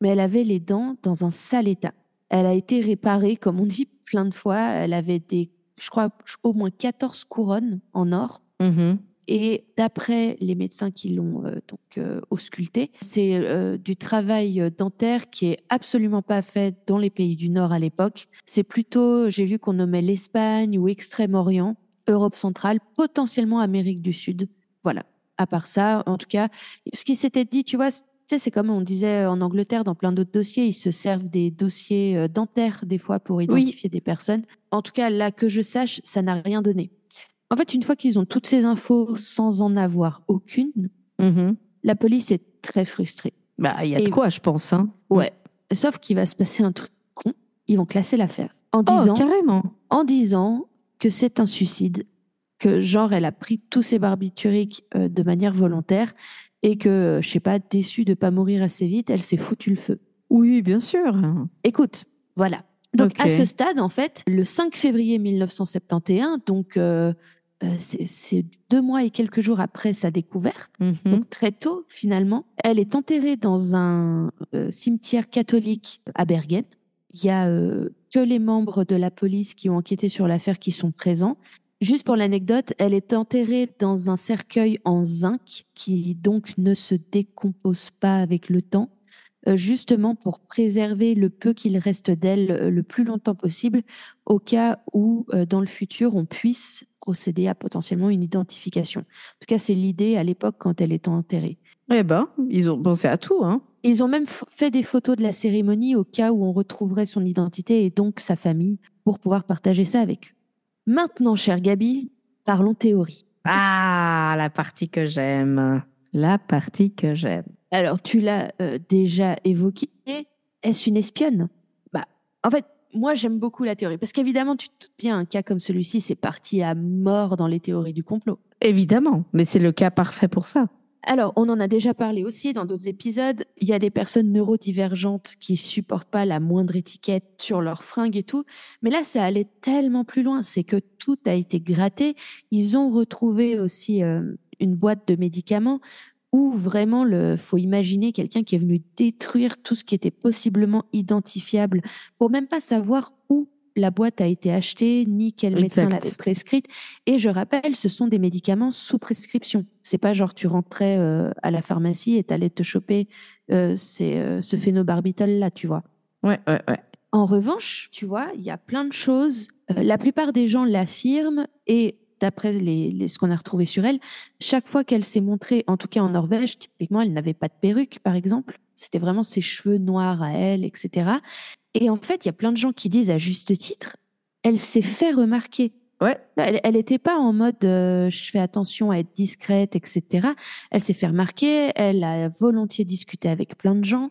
mais elle avait les dents dans un sale état. Elle a été réparée, comme on dit plein de fois. Elle avait des, je crois, au moins 14 couronnes en or. Mhm. Et d'après les médecins qui l'ont euh, donc euh, ausculté, c'est euh, du travail euh, dentaire qui est absolument pas fait dans les pays du Nord à l'époque. C'est plutôt, j'ai vu qu'on nommait l'Espagne ou Extrême-Orient, Europe centrale, potentiellement Amérique du Sud. Voilà. À part ça, en tout cas, ce qui s'était dit, tu vois, c'est comme on disait en Angleterre dans plein d'autres dossiers, ils se servent des dossiers euh, dentaires des fois pour identifier des personnes. En tout cas, là que je sache, ça n'a rien donné. En fait, une fois qu'ils ont toutes ces infos sans en avoir aucune, Mhm. la police est très frustrée. Bah, il y a de Et- quoi, je pense. Hein. Ouais. Sauf qu'il va se passer un truc con. Ils vont classer l'affaire en Oh, disant, carrément. en disant que c'est un suicide, que genre elle a pris tous ses barbituriques euh, de manière volontaire et que, je sais pas, déçue de pas mourir assez vite, elle s'est foutu le feu. Oui, bien sûr. Écoute, voilà. Donc à ce stade, en fait, le 5 février 1971, donc euh, euh, c'est deux mois et quelques jours après sa découverte, Mhm. donc très tôt finalement, elle est enterrée dans un euh, cimetière catholique à Bergen. Il y a euh, que les membres de la police qui ont enquêté sur l'affaire qui sont présents. Juste pour l'anecdote, elle est enterrée dans un cercueil en zinc qui donc ne se décompose pas avec le temps, justement pour préserver le peu qu'il reste d'elle le plus longtemps possible, au cas où dans le futur on puisse procéder à potentiellement une identification. En tout cas, c'est l'idée à l'époque quand elle est enterrée. Eh ben, ils ont pensé à tout. Hein. Ils ont même fait des photos de la cérémonie au cas où on retrouverait son identité et donc sa famille pour pouvoir partager ça avec eux. Maintenant, chère Gabi, parlons théorie. Ah, la partie que j'aime. La partie que j'aime. Alors, tu l'as euh, déjà évoqué. Est-ce une espionne? Bah, en fait, moi, j'aime beaucoup la théorie parce qu'évidemment, tu te doutes bien, un cas comme celui-ci, c'est parti à mort dans les théories du complot. Évidemment, mais c'est le cas parfait pour ça. Alors, on en a déjà parlé aussi dans d'autres épisodes. Il y a des personnes neurodivergentes qui supportent pas la moindre étiquette sur leurs fringues et tout. Mais là, ça allait tellement plus loin. C'est que tout a été gratté. Ils ont retrouvé aussi euh, une boîte de médicaments où vraiment, le, faut imaginer quelqu'un qui est venu détruire tout ce qui était possiblement identifiable pour même pas savoir où la boîte a été achetée, ni quel médecin Exact. l'avait prescrite. Et je rappelle, ce sont des médicaments sous prescription. C'est pas genre tu rentrais euh, à la pharmacie et t'allais te choper euh, c'est, euh, ce phénobarbital là, tu vois. Ouais, ouais, ouais. En revanche, tu vois, il y a plein de choses. euh, la plupart des gens l'affirment et d'après les, ce qu'on a retrouvé sur elle, chaque fois qu'elle s'est montrée, en tout cas en Norvège, typiquement, elle n'avait pas de perruque, par exemple. C'était vraiment ses cheveux noirs à elle, etc. Et en fait, il y a plein de gens qui disent à juste titre, elle s'est fait remarquer. Ouais. Elle n'était pas en mode euh, je fais attention à être discrète, etc. Elle s'est fait remarquer, elle a volontiers discuté avec plein de gens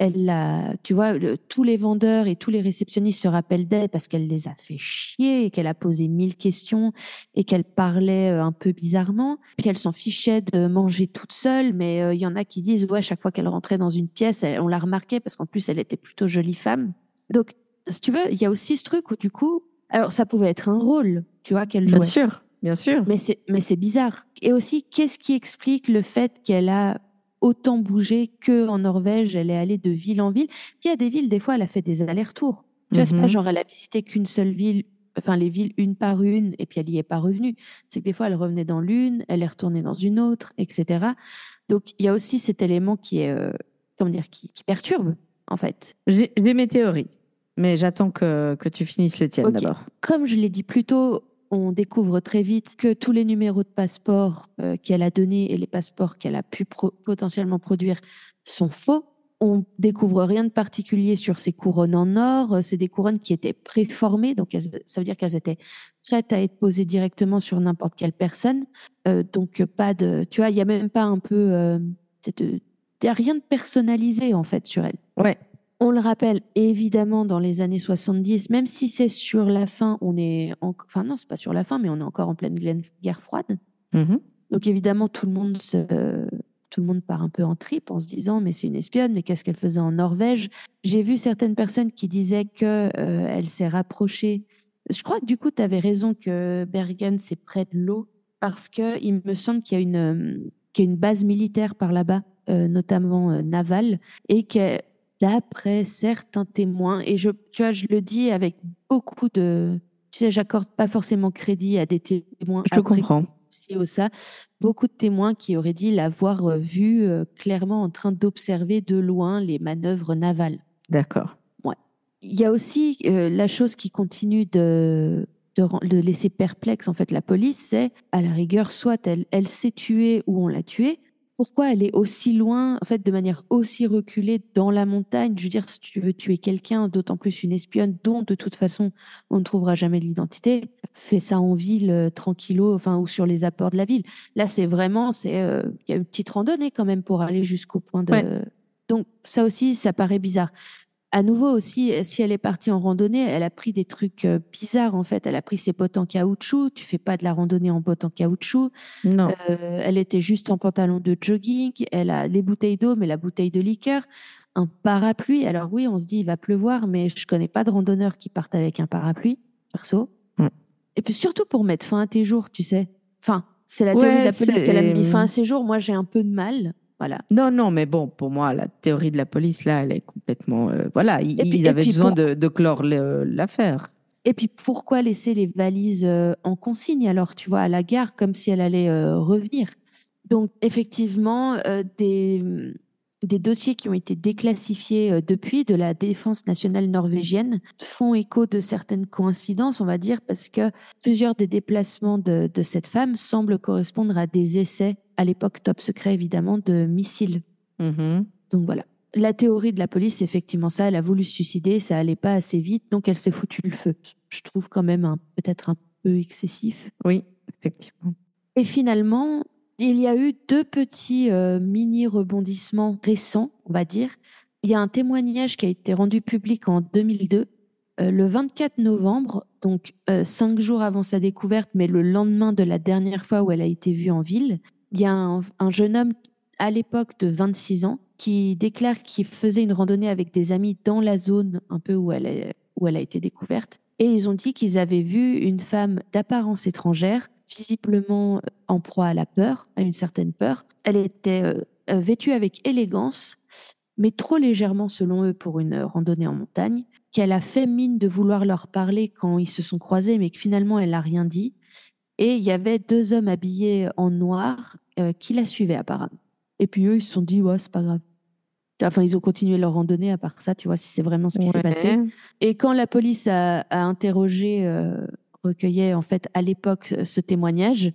elle a, tu vois, tous les vendeurs et tous les réceptionnistes se rappellent d'elle parce qu'elle les a fait chier et qu'elle a posé mille questions et qu'elle parlait euh, un peu bizarrement. Puis elle s'en fichait de manger toute seule, mais euh, il y en a qui disent ouais, chaque fois qu'elle rentrait dans une pièce, on la remarquait parce qu'en plus elle était plutôt jolie femme. Donc, si tu veux, il y a aussi ce truc où du coup, alors ça pouvait être un rôle, tu vois, qu'elle jouait. Bien sûr, bien sûr. Mais c'est, mais c'est bizarre. Et aussi, qu'est-ce qui explique le fait qu'elle a autant bougé que en Norvège, elle est allée de ville en ville. Puis il y a des villes, des fois, elle a fait des allers-retours. Tu vois, c'est pas mhm. genre elle a visité qu'une seule ville, enfin les villes une par une, et puis elle n'y est pas revenue. C'est que des fois, elle revenait dans l'une, elle est retournée dans une autre, etc. Donc il y a aussi cet élément qui est, euh, comment dire, qui, perturbe en fait. J'ai mes théories, mais j'attends que, que tu finisses les tiennes d'abord. Comme je l'ai dit plus tôt, on découvre très vite que tous les numéros de passeport euh, qu'elle a donnés et les passeports qu'elle a pu potentiellement produire sont faux. On découvre rien de particulier sur ces couronnes en or. C'est des couronnes qui étaient préformées, donc ça veut dire qu'elles étaient prêtes à être posées directement sur n'importe quelle personne. Euh, donc pas de, tu vois, il y a même pas un peu, euh, il y a rien de personnalisé en fait sur elle. Ouais. On le rappelle évidemment dans les années 70, même si c'est sur la fin, on est, enfin non, c'est pas sur la fin, mais on est encore en pleine guerre froide. Mmh Donc évidemment, tout le monde tout le monde part un peu en trip en se disant mais c'est une espionne, mais qu'est-ce qu'elle faisait en Norvège? J'ai vu certaines personnes qui disaient que euh, elle s'est rapprochée. Je crois que du coup, tu avais raison que Bergen c'est près de l'eau parce que il me semble qu'il y a une qu'il y a une base militaire par là-bas, euh, notamment euh, navale, et qu'elle d'après certains témoins, et je, tu vois, je le dis avec beaucoup de, tu sais, j'accorde pas forcément crédit à des témoins. Je comprends. Au ça, beaucoup de témoins qui auraient dit l'avoir euh, vu euh, clairement en train d'observer de loin les manœuvres navales. D'accord. Ouais. Il y a aussi euh, la chose qui continue de, de, de, laisser perplexe en fait la police, c'est à la rigueur, soit elle, elle s'est tuée ou on l'a tuée, pourquoi elle est aussi loin, en fait, de manière aussi reculée dans la montagne? Je veux dire, si tu veux tuer quelqu'un, d'autant plus une espionne, dont de toute façon on ne trouvera jamais l'identité, fais ça en ville, euh, tranquillo, enfin, ou sur les apports de la ville. Là, c'est vraiment, c'est, euh, il y a une petite randonnée quand même pour aller jusqu'au point de. Donc ça aussi, ça paraît bizarre à nouveau aussi, si elle est partie en randonnée, elle a pris des trucs euh, bizarres en fait. Elle a pris ses potes en caoutchouc. Tu fais pas de la randonnée en bottes en caoutchouc. Non. Euh, elle était juste en pantalon de jogging. Elle a les bouteilles d'eau, mais la bouteille de liqueur, un parapluie. Alors oui, on se dit il va pleuvoir, mais je connais pas de randonneurs qui partent avec un parapluie, perso. Et puis surtout pour mettre fin à tes jours, tu sais. Enfin, c'est la théorie de la police qu'elle a mis fin à ses jours. Moi, j'ai un peu de mal. Non, non, mais bon, pour moi, la théorie de la police, là, elle est complètement. Euh, voilà, il, avait besoin de, clore l'affaire. Et puis, pourquoi laisser les valises euh, en consigne, alors, tu vois, à la gare, comme si elle allait euh, revenir? Donc, effectivement, des, des dossiers qui ont été déclassifiés depuis de la défense nationale norvégienne font écho de certaines coïncidences, on va dire, parce que plusieurs des déplacements de, de cette femme semblent correspondre à des essais à l'époque top secret évidemment, de missiles. Mm-hmm. Donc voilà. La théorie de la police, c'est effectivement ça. Elle a voulu se suicider, ça allait pas assez vite, donc elle s'est foutue le feu. Je trouve quand même peut-être un peu excessif. Oui, effectivement. Et finalement, il y a eu deux petits euh, mini rebondissements récents, on va dire. Il y a un témoignage qui a été rendu public en 2002, euh, le 24 novembre, donc euh, cinq jours avant sa découverte, mais le lendemain de la dernière fois où elle a été vue en ville il y a un, jeune homme à l'époque de 26 ans qui déclare qu'il faisait une randonnée avec des amis dans la zone un peu où elle, est, où elle a été découverte. Et ils ont dit qu'ils avaient vu une femme d'apparence étrangère, visiblement en proie à la peur, à une certaine peur. Elle était euh, euh, vêtue avec élégance, mais trop légèrement selon eux pour une randonnée en montagne, qu'elle a fait mine de vouloir leur parler quand ils se sont croisés, mais que finalement elle n'a rien dit. Et il y avait deux hommes habillés en noir euh, qui la suivaient apparemment. Et puis eux, ils se sont dit, ouais, c'est pas grave. Enfin, ils ont continué leur randonnée à part ça, tu vois, si c'est vraiment ce qui s'est passé. Et quand la police a, interrogé, euh, recueillait en fait à l'époque ce témoignage.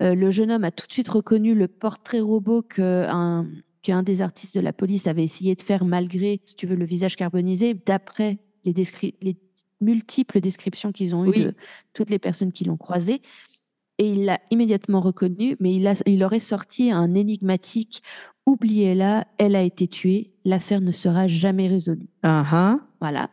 le jeune homme a tout de suite reconnu le portrait robot qu'un qu'un des artistes de la police avait essayé de faire malgré, si tu veux, le visage carbonisé, d'après les, les multiples descriptions qu'ils ont eues de toutes les personnes qui l'ont croisé. Et il l'a immédiatement reconnu, mais il, a, il aurait sorti un énigmatique Oubliez-la, elle a été tuée, l'affaire ne sera jamais résolue. Uh Voilà.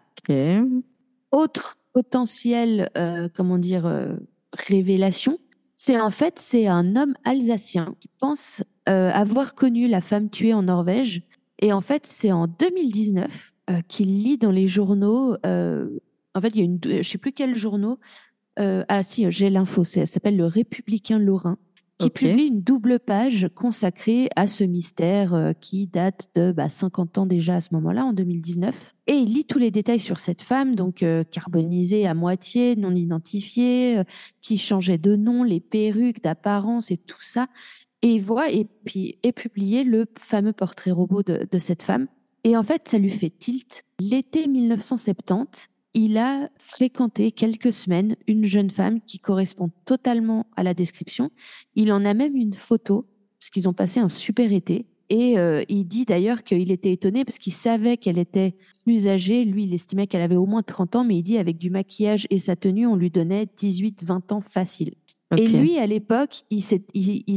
Autre potentiel, euh, comment dire, euh, révélation, c'est en fait, c'est un homme alsacien qui pense euh, avoir connu la femme tuée en Norvège. Et en fait, c'est en 2019 qu'il lit dans les journaux en fait, il y a une, je sais plus quel journaux. Euh, ah si, j'ai l'info. Ça s'appelle le Républicain Lorrain, qui publie une double page consacrée à ce mystère euh, qui date de bah, 50 ans déjà à ce moment-là, en 2019. Et il lit tous les détails sur cette femme, donc euh, carbonisée à moitié, non identifiée, qui changeait de nom, les perruques, d'apparence et tout ça. Et il voit et puis est publié le fameux portrait robot de, de cette femme. Et en fait, ça lui fait tilt. L'été 1970, il a fréquenté quelques semaines une jeune femme qui correspond totalement à la description. Il en a même une photo, parce qu'ils ont passé un super été. Et euh, il dit d'ailleurs qu'il était étonné parce qu'il savait qu'elle était plus âgée. Lui, il estimait qu'elle avait au moins 30 ans, mais il dit avec du maquillage et sa tenue, on lui donnait 18-20 ans facile. Et lui, à l'époque, il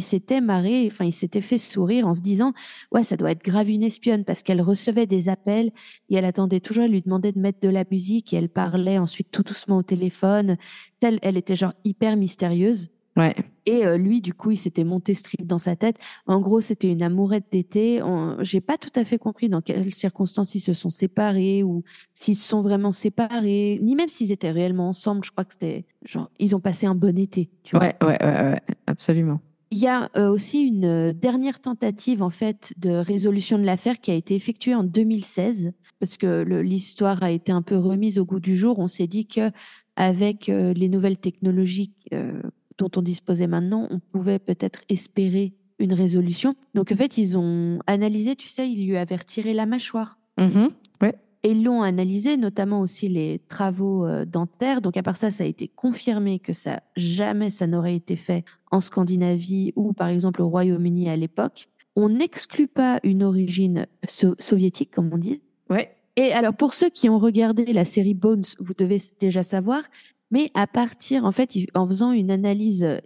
s'était marré, enfin, il s'était fait sourire en se disant, ouais, ça doit être grave une espionne parce qu'elle recevait des appels et elle attendait toujours, elle lui demandait de mettre de la musique et elle parlait ensuite tout doucement au téléphone. Telle, elle était genre hyper mystérieuse. Ouais. Et euh, lui, du coup, il s'était monté strip dans sa tête. En gros, c'était une amourette d'été. J'ai pas tout à fait compris dans quelles circonstances ils se sont séparés ou s'ils se sont vraiment séparés, ni même s'ils étaient réellement ensemble. Je crois que c'était genre ils ont passé un bon été. Tu ouais, ouais, ouais, absolument. Il y a euh, aussi une euh, dernière tentative en fait de résolution de l'affaire qui a été effectuée en 2016 parce que l'histoire a été un peu remise au goût du jour. On s'est dit que avec les nouvelles technologies dont on disposait maintenant, on pouvait peut-être espérer une résolution. Donc en fait, ils ont analysé, tu sais, ils lui avaient retiré la mâchoire. Mm-hmm. ouais. Et ils l'ont analysé, notamment aussi les travaux euh, dentaires. Donc à part ça, ça a été confirmé que ça jamais ça n'aurait été fait en Scandinavie ou par exemple au Royaume-Uni à l'époque. On n'exclut pas une origine soviétique, comme on dit. Ouais. Et alors pour ceux qui ont regardé la série Bones, vous devez déjà savoir, mais à partir, en fait, en faisant une analyse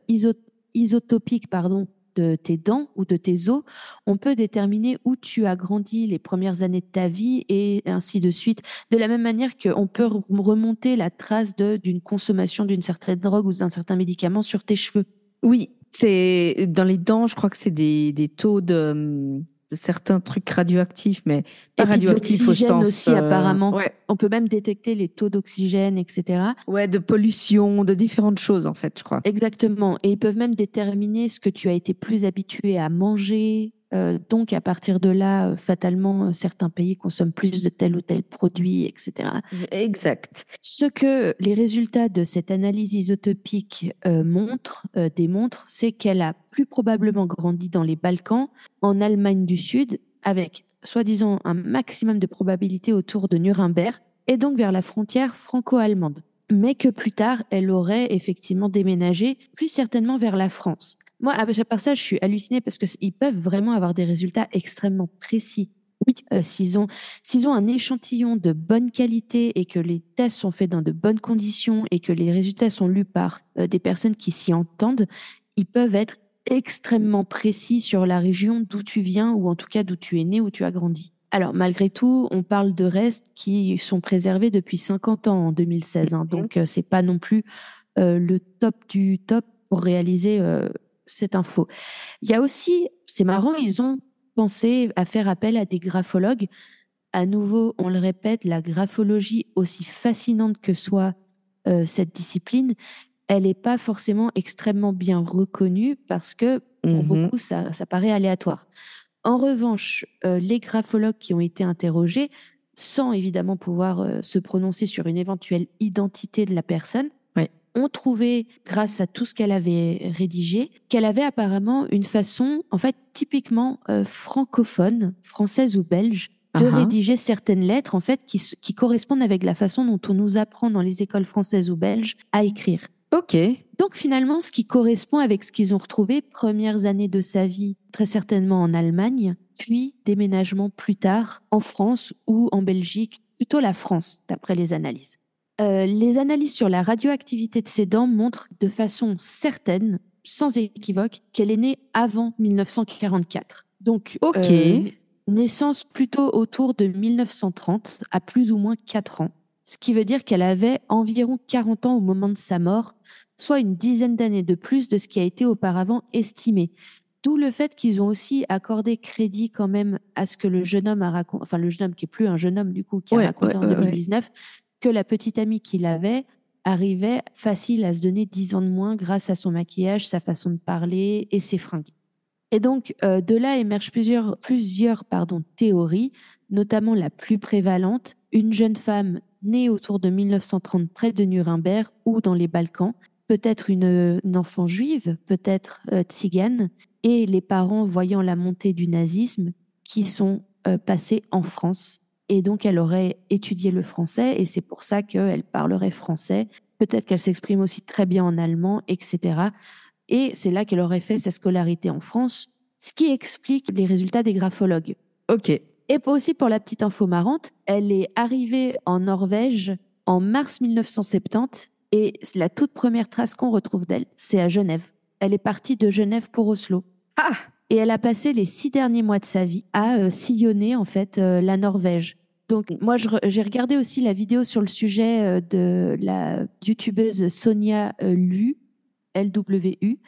isotopique, pardon, de tes dents ou de tes os, on peut déterminer où tu as grandi les premières années de ta vie et ainsi de suite. De la même manière qu'on peut remonter la trace d'une consommation d'une certaine drogue ou d'un certain médicament sur tes cheveux. Oui, c'est dans les dents, je crois que c'est des, des taux de hum, certains trucs radioactifs, mais pas radioactifs au sens. aussi, apparemment. Euh, On peut même détecter les taux d'oxygène, etc. Ouais, de pollution, de différentes choses, en fait, je crois. Exactement. Et ils peuvent même déterminer ce que tu as été plus habitué à manger, euh, donc, à partir de là, euh, fatalement, euh, certains pays consomment plus de tel ou tel produit, etc. Exact. Ce que les résultats de cette analyse isotopique montrent, démontrent, c'est qu'elle a plus probablement grandi dans les Balkans, en Allemagne du Sud, avec soi-disant un maximum de probabilité autour de Nuremberg, et donc vers la frontière franco-allemande mais que plus tard, elle aurait effectivement déménagé, plus certainement vers la France. Moi, à part ça, je suis hallucinée parce qu'ils peuvent vraiment avoir des résultats extrêmement précis. Oui, euh, s'ils ont, s'ils ont un échantillon de bonne qualité et que les tests sont faits dans de bonnes conditions et que les résultats sont lus par euh, des personnes qui s'y entendent, ils peuvent être extrêmement précis sur la région d'où tu viens ou en tout cas d'où tu es né, où tu as grandi. Alors, malgré tout, on parle de restes qui sont préservés depuis 50 ans en 2016. Hein, donc, euh, c'est pas non plus euh, le top du top pour réaliser euh, cette info. Il y a aussi, c'est marrant, ils ont pensé à faire appel à des graphologues. À nouveau, on le répète, la graphologie, aussi fascinante que soit cette discipline, elle n'est pas forcément extrêmement bien reconnue parce que pour mmh beaucoup, ça, ça paraît aléatoire. En revanche, euh, les graphologues qui ont été interrogés, sans évidemment pouvoir euh, se prononcer sur une éventuelle identité de la personne, ont trouvé, grâce à tout ce qu'elle avait rédigé, qu'elle avait apparemment une façon, en fait, typiquement euh, francophone, française ou belge, de uh-huh. rédiger certaines lettres, en fait, qui, qui correspondent avec la façon dont on nous apprend dans les écoles françaises ou belges à écrire. Ok. Donc finalement, ce qui correspond avec ce qu'ils ont retrouvé, premières années de sa vie, très certainement en Allemagne, puis déménagement plus tard en France ou en Belgique, plutôt la France, d'après les analyses. Euh, les analyses sur la radioactivité de ses dents montrent de façon certaine, sans équivoque, qu'elle est née avant 1944. Donc, Ok. euh, naissance plutôt autour de 1930, à plus ou moins 4 ans. Ce qui veut dire qu'elle avait environ 40 ans au moment de sa mort, soit une dizaine d'années de plus de ce qui a été auparavant estimé. D'où le fait qu'ils ont aussi accordé crédit quand même à ce que le jeune homme a raconté, enfin le jeune homme qui est plus un jeune homme du coup, qui Ouais, a raconté ouais, en ouais, ouais. 2019, que la petite amie qu'il avait arrivait facile à se donner 10 ans de moins grâce à son maquillage, sa façon de parler et ses fringues. Et donc, euh, de là émergent plusieurs, plusieurs pardon, théories, notamment la plus prévalente, une jeune femme née autour de 1930 près de Nuremberg ou dans les Balkans, peut-être une, une enfant juive, peut-être euh, tzigane, et les parents voyant la montée du nazisme qui sont euh, passés en France. Et donc, elle aurait étudié le français et c'est pour ça qu'elle parlerait français. Peut-être qu'elle s'exprime aussi très bien en allemand, etc. Et c'est là qu'elle aurait fait sa scolarité en France, ce qui explique les résultats des graphologues. Ok. Et aussi pour la petite info marrante, elle est arrivée en Norvège en mars 1970 et la toute première trace qu'on retrouve d'elle, c'est à Genève. Elle est partie de Genève pour Oslo. Ah Et elle a passé les six derniers mois de sa vie à euh, sillonner en fait euh, la Norvège. Donc moi j'ai regardé aussi la vidéo sur le sujet euh, de la youtubeuse Sonia euh, Lu, LWU,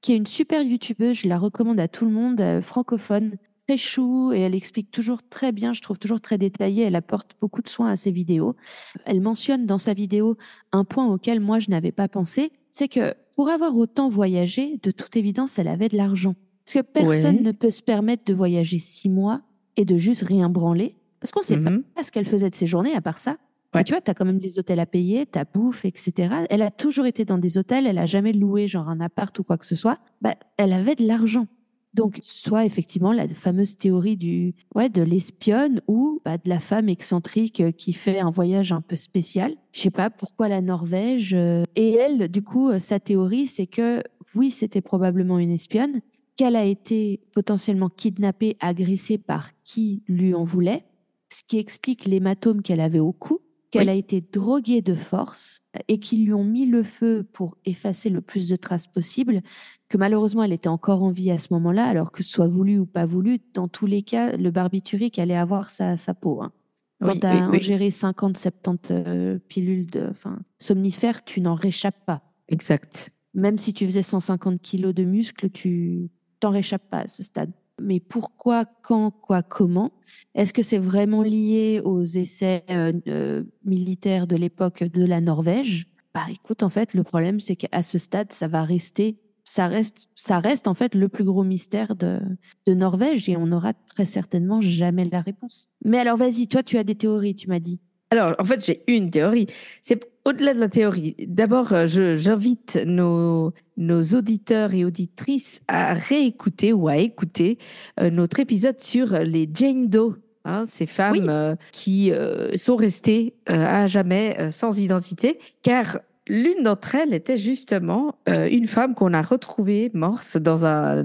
qui est une super youtubeuse, je la recommande à tout le monde, euh, francophone, très chou et elle explique toujours très bien, je trouve toujours très détaillé, elle apporte beaucoup de soins à ses vidéos. Elle mentionne dans sa vidéo un point auquel moi je n'avais pas pensé, c'est que pour avoir autant voyagé, de toute évidence, elle avait de l'argent. Parce que personne Ouais. ne peut se permettre de voyager six mois et de juste rien branler. Parce qu'on sait Mhm. pas ce qu'elle faisait de ses journées à part ça. Ouais. Tu vois, tu as quand même des hôtels à payer, ta bouffe, etc. Elle a toujours été dans des hôtels, elle a jamais loué genre un appart ou quoi que ce soit. Bah, elle avait de l'argent. Donc, soit effectivement la fameuse théorie du, ouais, de l'espionne ou bah, de la femme excentrique euh, qui fait un voyage un peu spécial. Je sais pas pourquoi la Norvège. euh, Et elle, du coup, euh, sa théorie, c'est que oui, c'était probablement une espionne, qu'elle a été potentiellement kidnappée, agressée par qui lui en voulait, ce qui explique l'hématome qu'elle avait au cou, qu'elle Oui. a été droguée de force et qu'ils lui ont mis le feu pour effacer le plus de traces possible, que malheureusement elle était encore en vie à ce moment-là, alors que ce soit voulu ou pas voulu, dans tous les cas, le barbiturique allait avoir sa, sa peau. hein. Quand Oui, tu as oui, ingéré 50, 70 euh, pilules de enfin, somnifères, tu n'en réchappes pas. Exact. Même si tu faisais 150 kilos de muscles, tu t'en réchappes pas à ce stade. Mais pourquoi, quand, quoi, comment? Est-ce que c'est vraiment lié aux essais euh, euh, militaires de l'époque de la Norvège? Bah écoute, en fait, le problème, c'est qu'à ce stade, ça va rester, ça reste, ça reste en fait le plus gros mystère de, de Norvège et on n'aura très certainement jamais la réponse. Mais alors, vas-y, toi, tu as des théories, tu m'as dit. Alors, en fait, j'ai une théorie. C'est au-delà de la théorie. D'abord, euh, je- j'invite nos, nos auditeurs et auditrices à réécouter ou à écouter euh, notre épisode sur les Jane Doe. hein, ces femmes Oui. euh, qui euh, sont restées euh, à jamais euh, sans identité, car l'une d'entre elles était justement euh, une femme qu'on a retrouvée morte dans un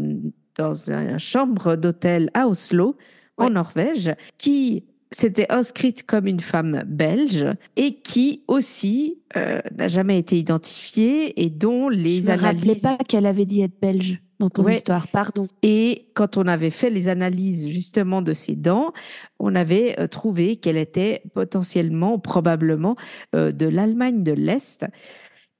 dans une chambre d'hôtel à Oslo, en. Norvège, qui s'était inscrite comme une femme belge et qui aussi euh, n'a jamais été identifiée et dont les Je me rappelais analyses pas qu'elle avait dit être belge dans ton Ouais. histoire, pardon. et quand on avait fait les analyses justement de ses dents, on avait euh, trouvé qu'elle était potentiellement, probablement, euh, de l'Allemagne de l'Est.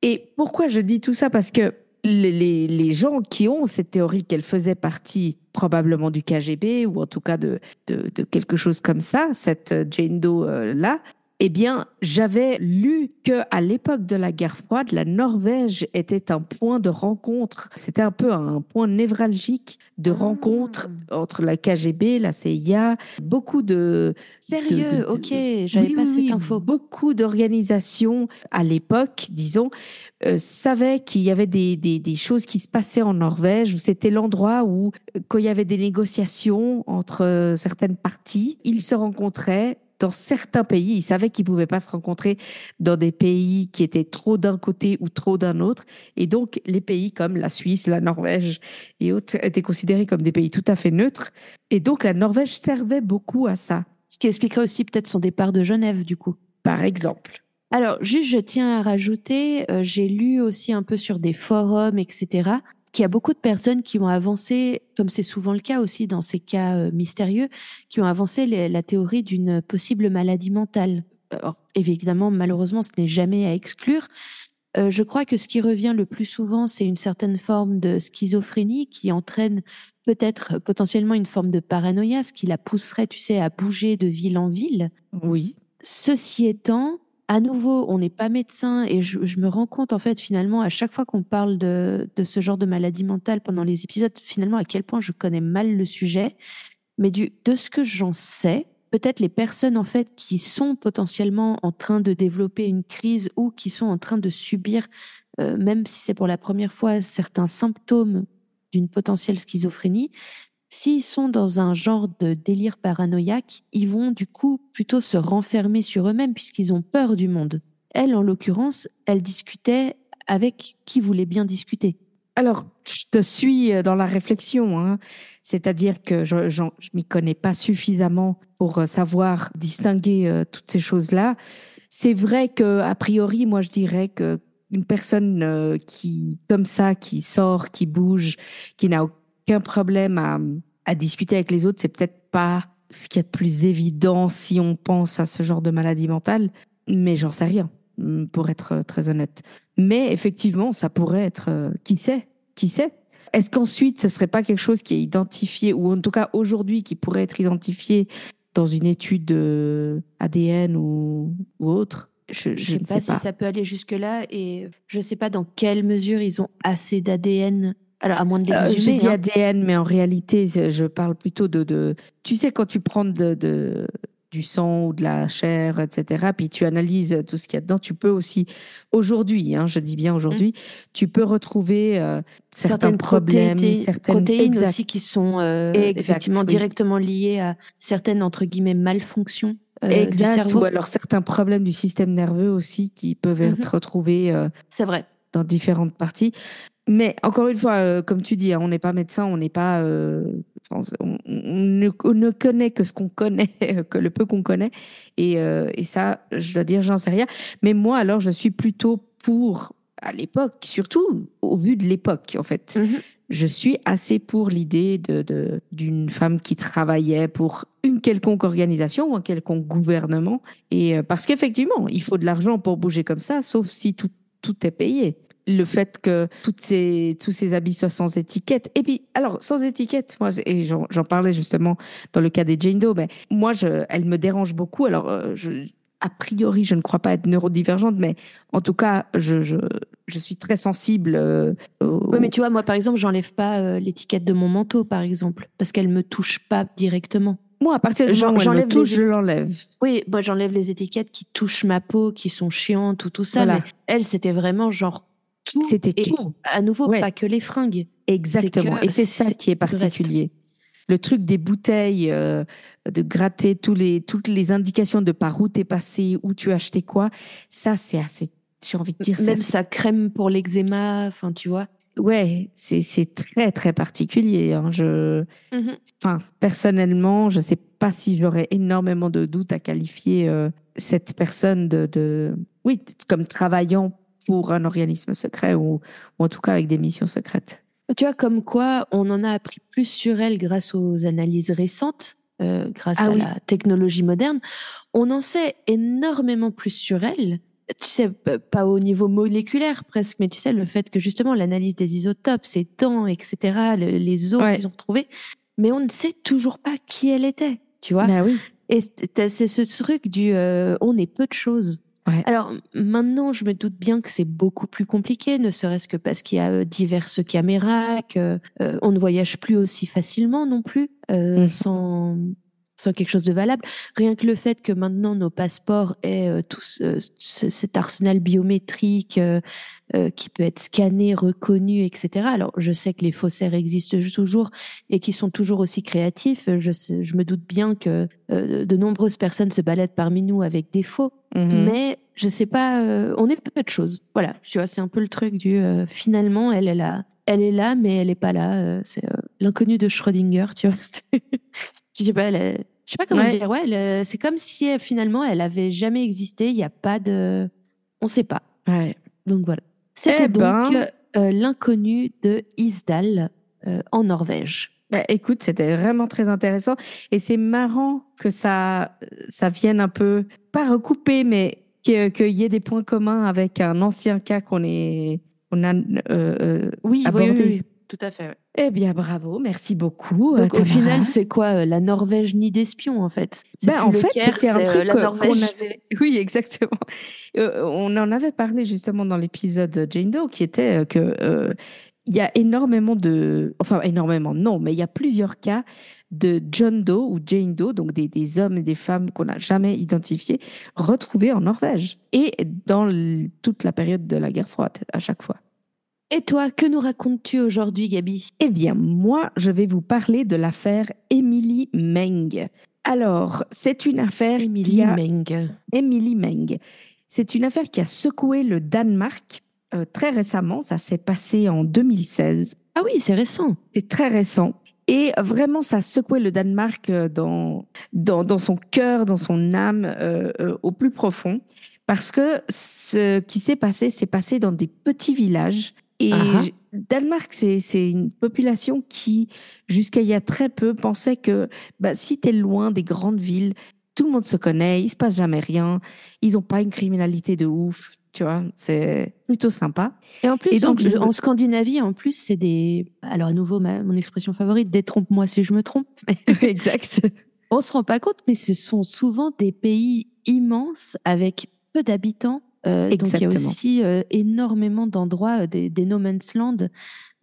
Et pourquoi je dis tout ça? Parce que les, les- gens qui ont cette théorie qu'elle faisait partie probablement du KGB ou en tout cas de, de, quelque chose comme ça, cette euh, Jane Doe-là, eh bien, j'avais lu que à l'époque de la guerre froide, la Norvège était un point de rencontre. C'était un peu un point névralgique de Ah. rencontre entre la KGB, la CIA, beaucoup de Sérieux, de- de- ok, j'avais oui, pas oui, cette info. Beaucoup d'organisations à l'époque, disons, euh, savaient qu'il y avait des, des, des choses qui se passaient en Norvège, où c'était l'endroit où, euh, quand il y avait des négociations entre euh, certaines parties, ils se rencontraient dans certains pays, ils savaient qu'ils pouvaient pas se rencontrer dans des pays qui étaient trop d'un côté ou trop d'un autre. Et donc, les pays comme la Suisse, la Norvège et autres étaient considérés comme des pays tout à fait neutres. Et donc, la Norvège servait beaucoup à ça. Ce qui expliquerait aussi peut-être son départ de Genève, du coup. Par exemple. Alors, juste, je tiens à rajouter, euh, j'ai lu aussi un peu sur des forums, etc., qu'il y a beaucoup de personnes qui ont avancé, comme c'est souvent le cas aussi dans ces cas euh, mystérieux, qui ont avancé la théorie d'une possible maladie mentale. Alors, évidemment, malheureusement, ce n'est jamais à exclure. Euh, je crois que ce qui revient le plus souvent, c'est une certaine forme de schizophrénie qui entraîne peut-être potentiellement une forme de paranoïa, ce qui la pousserait, tu sais, à bouger de ville en ville. Oui. Ceci étant, à nouveau, on n'est pas médecin et je, me rends compte en fait finalement à chaque fois qu'on parle de, ce genre de maladie mentale pendant les épisodes, finalement à quel point je connais mal le sujet. Mais du, de ce que j'en sais, peut-être les personnes en fait qui sont potentiellement en train de développer une crise ou qui sont en train de subir, euh, même si c'est pour la première fois, certains symptômes d'une potentielle schizophrénie, S'ils sont dans un genre de délire paranoïaque, ils vont du coup plutôt se renfermer sur eux-mêmes puisqu'ils ont peur du monde. Elle, en l'occurrence, elle discutait avec qui voulait bien discuter. Alors, je te suis euh, dans la réflexion, hein. c'est-à-dire que je ne m'y connais pas suffisamment pour euh, savoir distinguer euh, toutes ces choses-là. C'est vrai que priori, moi, je dirais que une personne qui, comme ça, qui sort, qui bouge, qui n'a qu'un problème à, à discuter avec les autres, c'est peut-être pas ce qu'il y a de plus évident si on pense à ce genre de maladie mentale, mais j'en sais rien, pour être très honnête. Mais effectivement, ça pourrait être, euh, qui sait, qui sait. Est-ce qu'ensuite, ce serait pas quelque chose qui est identifié, ou en tout cas aujourd'hui, qui pourrait être identifié dans une étude ADN ou, ou autre? Je ne sais, pas, si ça peut aller jusque-là et je ne sais pas dans quelle mesure ils ont assez d'ADN alors, à moins de l'exhumer. J'ai dit hein. ADN, mais en réalité, je parle plutôt de, de tu sais, quand tu prends de, de, du sang ou de la chair, etc., puis tu analyses tout ce qu'il y a dedans, tu peux aussi, aujourd'hui, hein, je dis bien aujourd'hui, mmh. tu peux retrouver euh, certains problèmes, certaines protéines aussi qui sont euh, effectivement directement liées à certaines, entre guillemets, malfonctions. Euh, exact, ou alors certains problèmes du système nerveux aussi qui peuvent mmh être retrouvés. Euh, C'est vrai dans différentes parties. Mais encore une fois, euh, comme tu dis, hein, on n'est pas médecin, on n'est pas, euh, on, ne, connaît que ce qu'on connaît, *laughs* que le peu qu'on connaît, et, euh, et, ça, je dois dire, j'en sais rien. Mais moi, alors, je suis plutôt pour, à l'époque, surtout au vu de l'époque, en fait. Mm-hmm. Je suis assez pour l'idée de d'une femme qui travaillait pour une quelconque organisation ou un quelconque gouvernement, et parce qu'effectivement, il faut de l'argent pour bouger comme ça, sauf si tout tout est payé le fait que toutes ces, tous ces habits soient sans étiquette. Et puis, alors, sans étiquette, moi, et j'en parlais justement dans le cas des Jane Doe, ben, moi, je, elle me dérange beaucoup. Alors, euh, je, a priori, je ne crois pas être neurodivergente, mais en tout cas, je, je, je suis très sensible. Euh, oui, mais tu vois, moi, par exemple, j'enlève pas euh, l'étiquette de mon manteau, par exemple, parce qu'elle me touche pas directement. Moi, à partir du moment où touche, je l'enlève. Oui, moi, j'enlève les étiquettes qui touchent ma peau, qui sont chiantes ou tout ça. Mais elle, c'était vraiment genre c'était tout. À nouveau, pas que les fringues. Exactement. Et c'est ça qui est particulier. Le, truc des bouteilles, euh, de gratter tous les, toutes les indications de par où t'es passé, où tu as acheté quoi, ça, c'est assez, j'ai envie de dire. Même sa crème pour l'eczéma, enfin, tu vois. Ouais, c'est très, très particulier. Hein. Je, mm-hmm. personnellement, je sais pas si j'aurais énormément de doutes à qualifier euh, cette personne de, de, oui, comme travaillant pour un organisme secret ou, en tout cas avec des missions secrètes. Tu vois, comme quoi on en a appris plus sur elle grâce aux analyses récentes, euh, grâce ah à la technologie moderne. On en sait énormément plus sur elle. Tu sais, pas au niveau moléculaire presque, mais tu sais, le fait que justement l'analyse des isotopes, ses temps, etc., les os qu'ils ont retrouvés, mais on ne sait toujours pas qui elle était, tu vois. Bah oui. Et c'est ce truc du euh, on est peu de choses. Alors maintenant, je me doute bien que c'est beaucoup plus compliqué, ne serait-ce que parce qu'il y a euh, diverses caméras, qu'on euh, ne voyage plus aussi facilement non plus, euh, mmh. sans soit quelque chose de valable. Rien que le fait que maintenant nos passeports aient euh, tous euh, ce- cet arsenal biométrique euh, euh, qui peut être scanné, reconnu, etc. Alors, je sais que les faussaires existent toujours et qui sont toujours aussi créatifs. Je, me doute bien que de nombreuses personnes se baladent parmi nous avec des faux, Mhm. mais je sais pas, on est peu de choses. Voilà, tu vois, c'est un peu le truc du finalement, elle est là. Elle est là, mais elle est pas là. c'est l'inconnu de Schrödinger, tu vois. *laughs* je sais pas, elle est- je sais pas comment Ouais. dire. Ouais, elle, euh, c'est comme si euh, finalement elle avait jamais existé. Il n'y a pas de, on sait pas. Ouais. Donc voilà. C'était Eh ben. donc euh, l'inconnu de Isdal euh, en Norvège. Bah, écoute, c'était vraiment très intéressant. Et c'est marrant que ça, ça vienne un peu, pas recouper, mais que- qu'il y ait des points communs avec un ancien cas qu'on est, on a euh, euh, Oui, abordé. tout à fait. Eh bien, bravo, merci beaucoup. Donc euh, au Tamara. final, c'est quoi euh, la Norvège ni d'espions en fait? Ben, en fait, c'était un euh, truc la Norvège. *laughs* avait. Oui, exactement. Euh, on en avait parlé justement dans l'épisode Jane Doe, qui était que euh, il y a énormément de, enfin énormément, non, mais il y a plusieurs cas de John Doe ou Jane Doe, donc des, des hommes et des femmes qu'on n'a jamais identifiés, retrouvés en Norvège et dans toute la période de la guerre froide à chaque fois. Et toi, que nous racontes-tu aujourd'hui, Gabi? Eh bien, moi, je vais vous parler de l'affaire Emily Meng. Alors, c'est une affaire Émilie a... Meng. Emily Meng. C'est une affaire qui a secoué le Danemark euh, très récemment. Ça s'est passé en 2016. Ah oui, c'est récent. C'est très récent. Et vraiment, ça a secoué le Danemark euh, dans, dans, dans son cœur, dans son âme, euh, euh, au plus profond. Parce que ce qui s'est passé, s'est passé dans des petits villages. Et Ah ah. Danemark, c'est c'est une population qui, jusqu'à il y a très peu, pensait que bah, si tu es loin des grandes villes, tout le monde se connaît, il se passe jamais rien, ils n'ont pas une criminalité de ouf, tu vois, c'est plutôt sympa. Et en plus, Et donc, en, je- en Scandinavie, en plus, c'est des. Alors, à nouveau, ma, mon expression favorite, détrompe-moi si je me trompe. *laughs* Exact. on se rend pas compte, mais ce sont souvent des pays immenses avec peu d'habitants. Euh, donc, il y a aussi euh, énormément d'endroits, euh, des, des no man's land.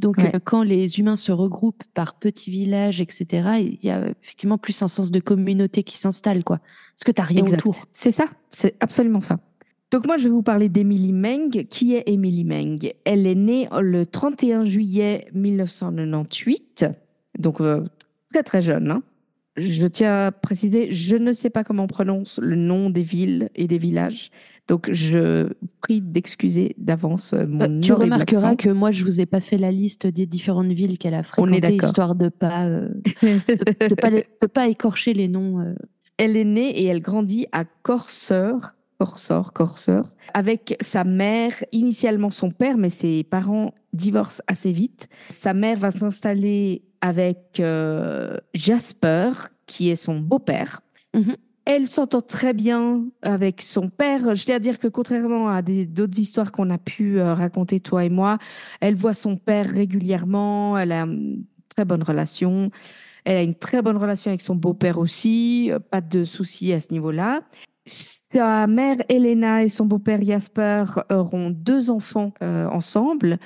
Donc, Ouais. quand les humains se regroupent par petits villages, etc., il y a effectivement plus un sens de communauté qui s'installe, quoi. Parce que tu n'as rien Exact. autour. C'est ça, c'est absolument ça. Donc moi, je vais vous parler d'Emily Meng. Qui est Emily Meng? Elle est née le 31 juillet 1998, donc très très jeune. hein. Je tiens à préciser, je ne sais pas comment on prononce le nom des villes et des villages, donc je prie d'excuser d'avance euh, mon Euh, tu remarqueras accent. que moi, je vous ai pas fait la liste des différentes villes qu'elle a fréquentées, histoire de pas euh, de, de pas de pas écorcher les noms. euh. Elle est née et elle grandit à Corseur, Corsor, Corseur, avec sa mère, initialement son père, mais ses parents divorcent assez vite. Sa mère va s'installer avec euh, Jasper, qui est son beau-père. Mhm. Elle s'entend très bien avec son père. Je tiens à dire que contrairement à d'autres histoires qu'on a pu euh, raconter, toi et moi, elle voit son père régulièrement. Elle a une très bonne relation. Elle a une très bonne relation avec son beau-père aussi. euh, Pas de soucis à ce niveau-là. Sa mère Elena et son beau-père Jasper auront deux enfants euh, ensemble,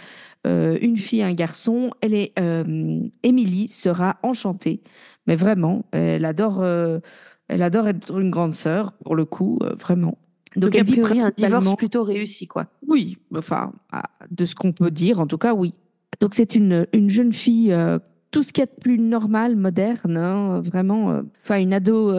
euh, une fille et un garçon. Elle est, euh, Émilie sera enchantée, mais vraiment, elle adore, euh, elle adore être une grande sœur pour le coup, euh, vraiment. Donc, a elle vit un divorce plutôt réussi, quoi. oui, enfin, de ce qu'on peut dire, en tout cas, oui. Donc, c'est une, une jeune fille, euh, tout ce qu'il y a de plus normal, moderne, hein, vraiment, euh, enfin, une ado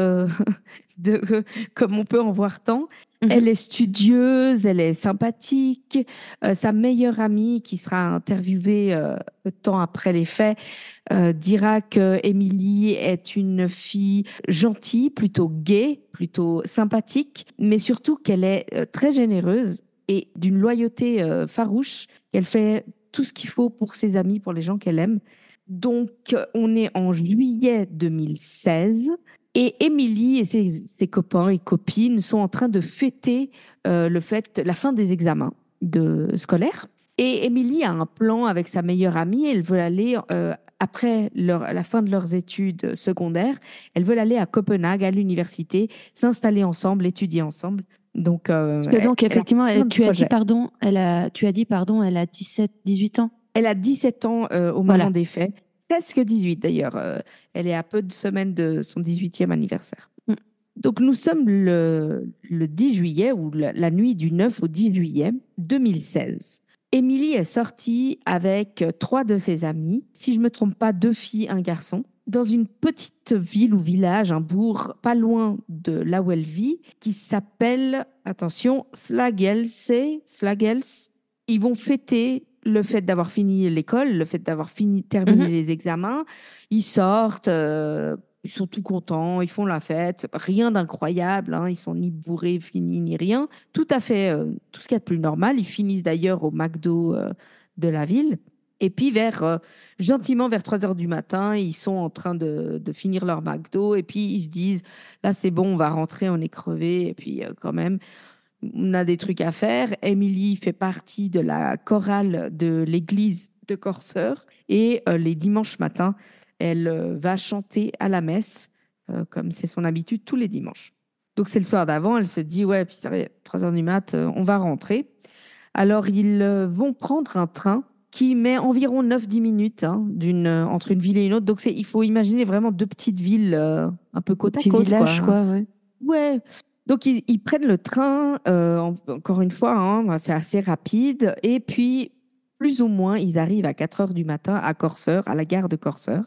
de, euh, *laughs* comme on peut en voir tant. Mhm. Elle est studieuse, elle est sympathique. Euh, sa meilleure amie, qui sera interviewée euh, peu de temps après les faits, euh, dira que Émilie est une fille gentille, plutôt gaie, plutôt sympathique, mais surtout qu'elle est euh, très généreuse et d'une loyauté farouche. Elle fait tout ce qu'il faut pour ses amis, pour les gens qu'elle aime. Donc, on est en juillet 2016 et Émilie et ses, ses copains et copines sont en train de fêter euh, le fait, la fin des examens de scolaires. Et Émilie a un plan avec sa meilleure amie. Elle veut aller, euh, après leur, la fin de leurs études secondaires, elle veut aller à Copenhague, à l'université, s'installer ensemble, étudier ensemble. Donc, euh, Parce que donc, elle effectivement, elle- tu as dit, pardon, elle a, tu as dit, pardon, elle a 17, 18 ans. Elle a 17 ans euh, au moment Voilà. des faits. Presque 18 d'ailleurs. Euh, elle est à peu de semaines de son 18e anniversaire. Mm. Donc nous sommes le, le 10 juillet ou la, la nuit du 9 au 10 juillet 2016. Émilie est sortie avec trois de ses amis, si je me trompe pas, deux filles, un garçon, dans une petite ville ou village, un bourg pas loin de là où elle vit, qui s'appelle, attention, Slagelse. Slagels. Ils vont fêter le fait d'avoir fini l'école, le fait d'avoir fini terminé Mhm. les examens. Ils sortent, euh, ils sont tout contents, ils font la fête. Rien d'incroyable, hein, ils sont ni bourrés, finis, ni rien. Tout à fait, euh, tout ce qu'il y a de plus normal. Ils finissent d'ailleurs au McDo euh, de la ville. Et puis vers euh, gentiment vers 3 heures du matin, ils sont en train de, de finir leur McDo et puis ils se disent là c'est bon, on va rentrer, on est crevé et puis euh, quand même on a des trucs à faire. Émilie fait partie de la chorale de l'église de Corceur et euh, les dimanches matins, elle euh, va chanter à la messe euh, comme c'est son habitude tous les dimanches. Donc c'est le soir d'avant, elle se dit ouais, puis ça va, 3 heures du mat, on va rentrer. Alors ils vont prendre un train qui met environ 9-10 minutes hein, d'une, entre une ville et une autre. Donc c'est, il faut imaginer vraiment deux petites villes un peu côte à côte. village, quoi, ouais. Ouais. Donc, ils, ils prennent le train, euh, en- encore une fois, hein, c'est assez rapide. Et puis, plus ou moins, ils arrivent à 4 heures du matin à Corceur, à la gare de Corceur.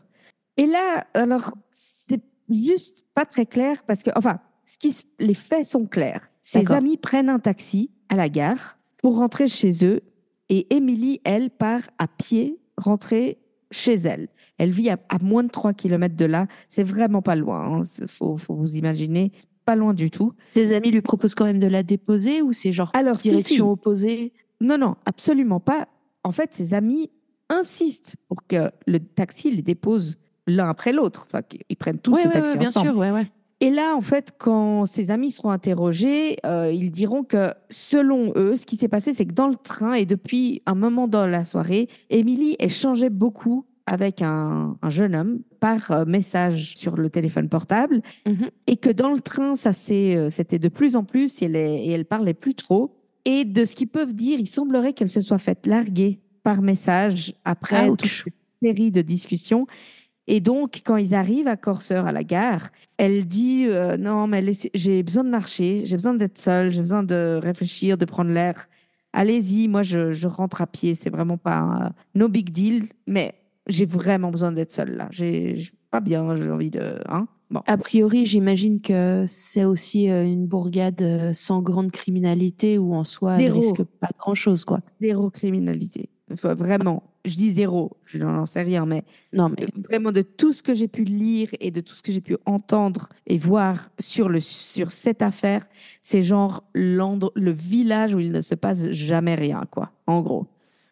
Et là, alors, c'est juste pas très clair parce que, enfin, ce qui, les faits sont clairs. Ses amis prennent un taxi à la gare pour rentrer chez eux et Émilie, elle, part à pied rentrer chez elle. Elle vit à, à moins de 3 km de là. C'est vraiment pas loin. Il faut, faut vous imaginer. Pas loin du tout. Ses amis lui proposent quand même de la déposer ou c'est genre Alors, direction si. opposée? Non, non, absolument pas. En fait, ses amis insistent pour que le taxi les dépose l'un après l'autre. Enfin, qu'ils prennent tous Ouais, ce ouais, taxi ouais, bien ensemble. sûr, ouais, ouais. Et là, en fait, quand ses amis seront interrogés, euh, ils diront que selon eux, ce qui s'est passé, c'est que dans le train et depuis un moment dans la soirée, Émilie échangeait beaucoup avec un, un jeune homme par euh, message sur le téléphone portable Mhm. et que dans le train, ça euh, c'était de plus en plus et elle, est- et elle parlait plus trop. Et de ce qu'ils peuvent dire, il semblerait qu'elle se soit faite larguer par message après Ouch. toute cette série de discussions. Et donc, quand ils arrivent à Corceur, à la gare, elle dit euh, Non, mais j'ai besoin de marcher, j'ai besoin d'être seule, j'ai besoin de réfléchir, de prendre l'air. Allez-y, moi, je, je rentre à pied, c'est vraiment pas un- no big deal, mais j'ai vraiment besoin d'être seule là. J'ai pas bien, j'ai envie de. Hein bon. A priori, j'imagine que c'est aussi euh, une bourgade euh, sans grande criminalité où en soi, elle risque pas grand-chose, quoi. Zéro criminalité. Enfin, vraiment, je dis zéro, je n'en sais rien, mais Non, mais vraiment de tout ce que j'ai pu lire et de tout ce que j'ai pu entendre et voir sur, le, sur cette affaire, c'est genre le village où il ne se passe jamais rien, quoi, en gros.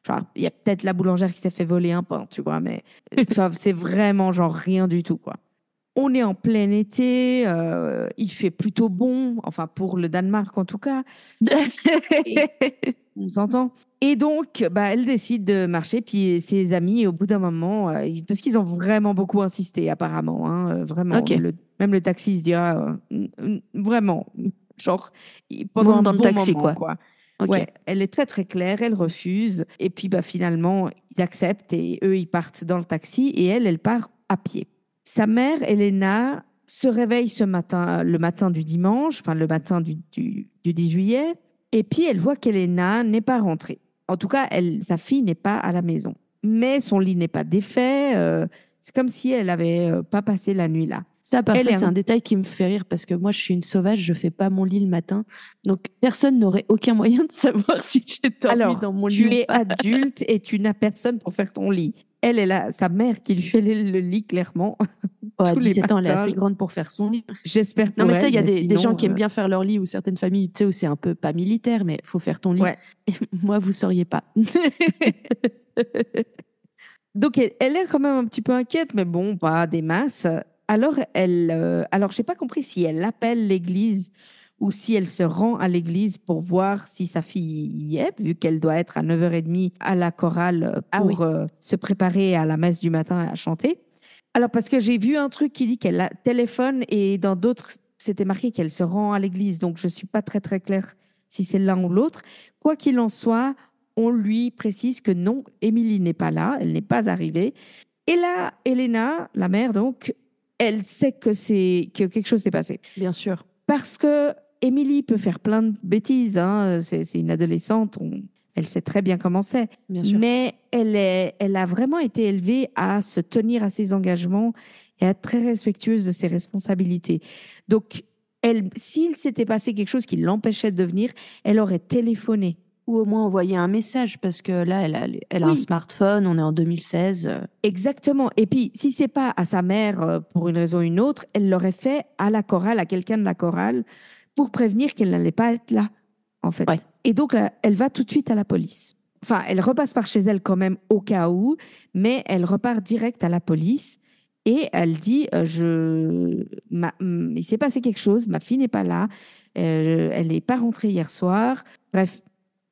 Genre, il y a peut-être la boulangère qui s'est fait voler un pain, tu vois, mais enfin, c'est vraiment genre rien du tout, quoi. On est en plein été, euh, il fait plutôt bon, enfin pour le Danemark en tout cas, *laughs* on s'entend. Et donc, bah, elle décide de marcher, puis ses amis, au bout d'un moment, euh, parce qu'ils ont vraiment beaucoup insisté, apparemment, hein, euh, vraiment. Le- même le taxi se dira, euh, mm, vraiment, genre, pendant Monte un bon taxi, moment, quoi. quoi. Ouais, elle est très très claire, elle refuse, et puis bah, finalement, ils acceptent, et eux, ils partent dans le taxi, et elle, elle part à pied. Sa mère, Elena, se réveille ce matin, le matin du dimanche, enfin le matin du, du, du 10 juillet, et puis elle voit qu'Elena n'est pas rentrée. En tout cas, elle, sa fille n'est pas à la maison. Mais son lit n'est pas défait. euh, c'est comme si elle avait euh, pas passé la nuit là. Ça, Elle ça, est c'est un- détail qui me fait rire parce que moi, je suis une sauvage, je fais pas mon lit le matin. Donc, personne n'aurait aucun moyen de savoir *laughs* si j'ai dormi Alors, dans mon lit. tu es adulte et tu n'as personne pour faire ton lit. Elle est là, sa mère qui lui fait le, lit clairement. *laughs* Ouais, à tous les 17 ans, elle est assez grande pour faire son lit. J'espère. Non, mais tu sais, il y a des, gens qui aiment euh, bien faire leur lit ou certaines familles, tu sais, où c'est un peu pas militaire, mais faut faire ton lit. Ouais. Et *laughs* moi, vous sauriez pas. Donc, elle, elle est quand même un petit peu inquiète, mais bon, pas des masses. Alors, elle, euh, alors, j'ai pas compris si elle appelle l'église ou si elle se rend à l'église pour voir si sa fille y est, vu qu'elle doit être à 9h30 à la chorale Ah pour euh, se préparer à la messe du matin à chanter. Alors, parce que j'ai vu un truc qui dit qu'elle a- téléphone et dans d'autres, c'était marqué qu'elle se rend à l'église. Donc, je suis pas très, très claire si c'est l'un ou l'autre. Quoi qu'il en soit, on lui précise que non, Émilie n'est pas là, elle n'est pas arrivée. Et là, Elena, la mère, donc, elle sait que c'est que quelque chose s'est passé. Bien sûr. Parce que Émilie peut faire plein de bêtises. Hein. C'est c'est une adolescente. on- elle sait très bien comment c'est. Bien sûr. Mais elle, est, elle a vraiment été élevée à se tenir à ses engagements et à être très respectueuse de ses responsabilités. Donc, elle, s'il s'était passé quelque chose qui l'empêchait de venir, elle aurait téléphoné. Ou au moins envoyer un message, parce que là, elle a, elle a un smartphone, on est en 2016. euh, Exactement. Et puis, si c'est pas à sa mère euh, pour une raison ou une autre, elle l'aurait fait à la chorale, à quelqu'un de la chorale, pour prévenir qu'elle n'allait pas être là, en fait. Ouais. Et donc, là, elle va tout de suite à la police. Enfin, elle repasse par chez elle quand même au cas où, mais elle repart direct à la police et elle dit euh, je, ma- il s'est passé quelque chose, ma fille n'est pas là, euh, elle n'est pas rentrée hier soir. Bref.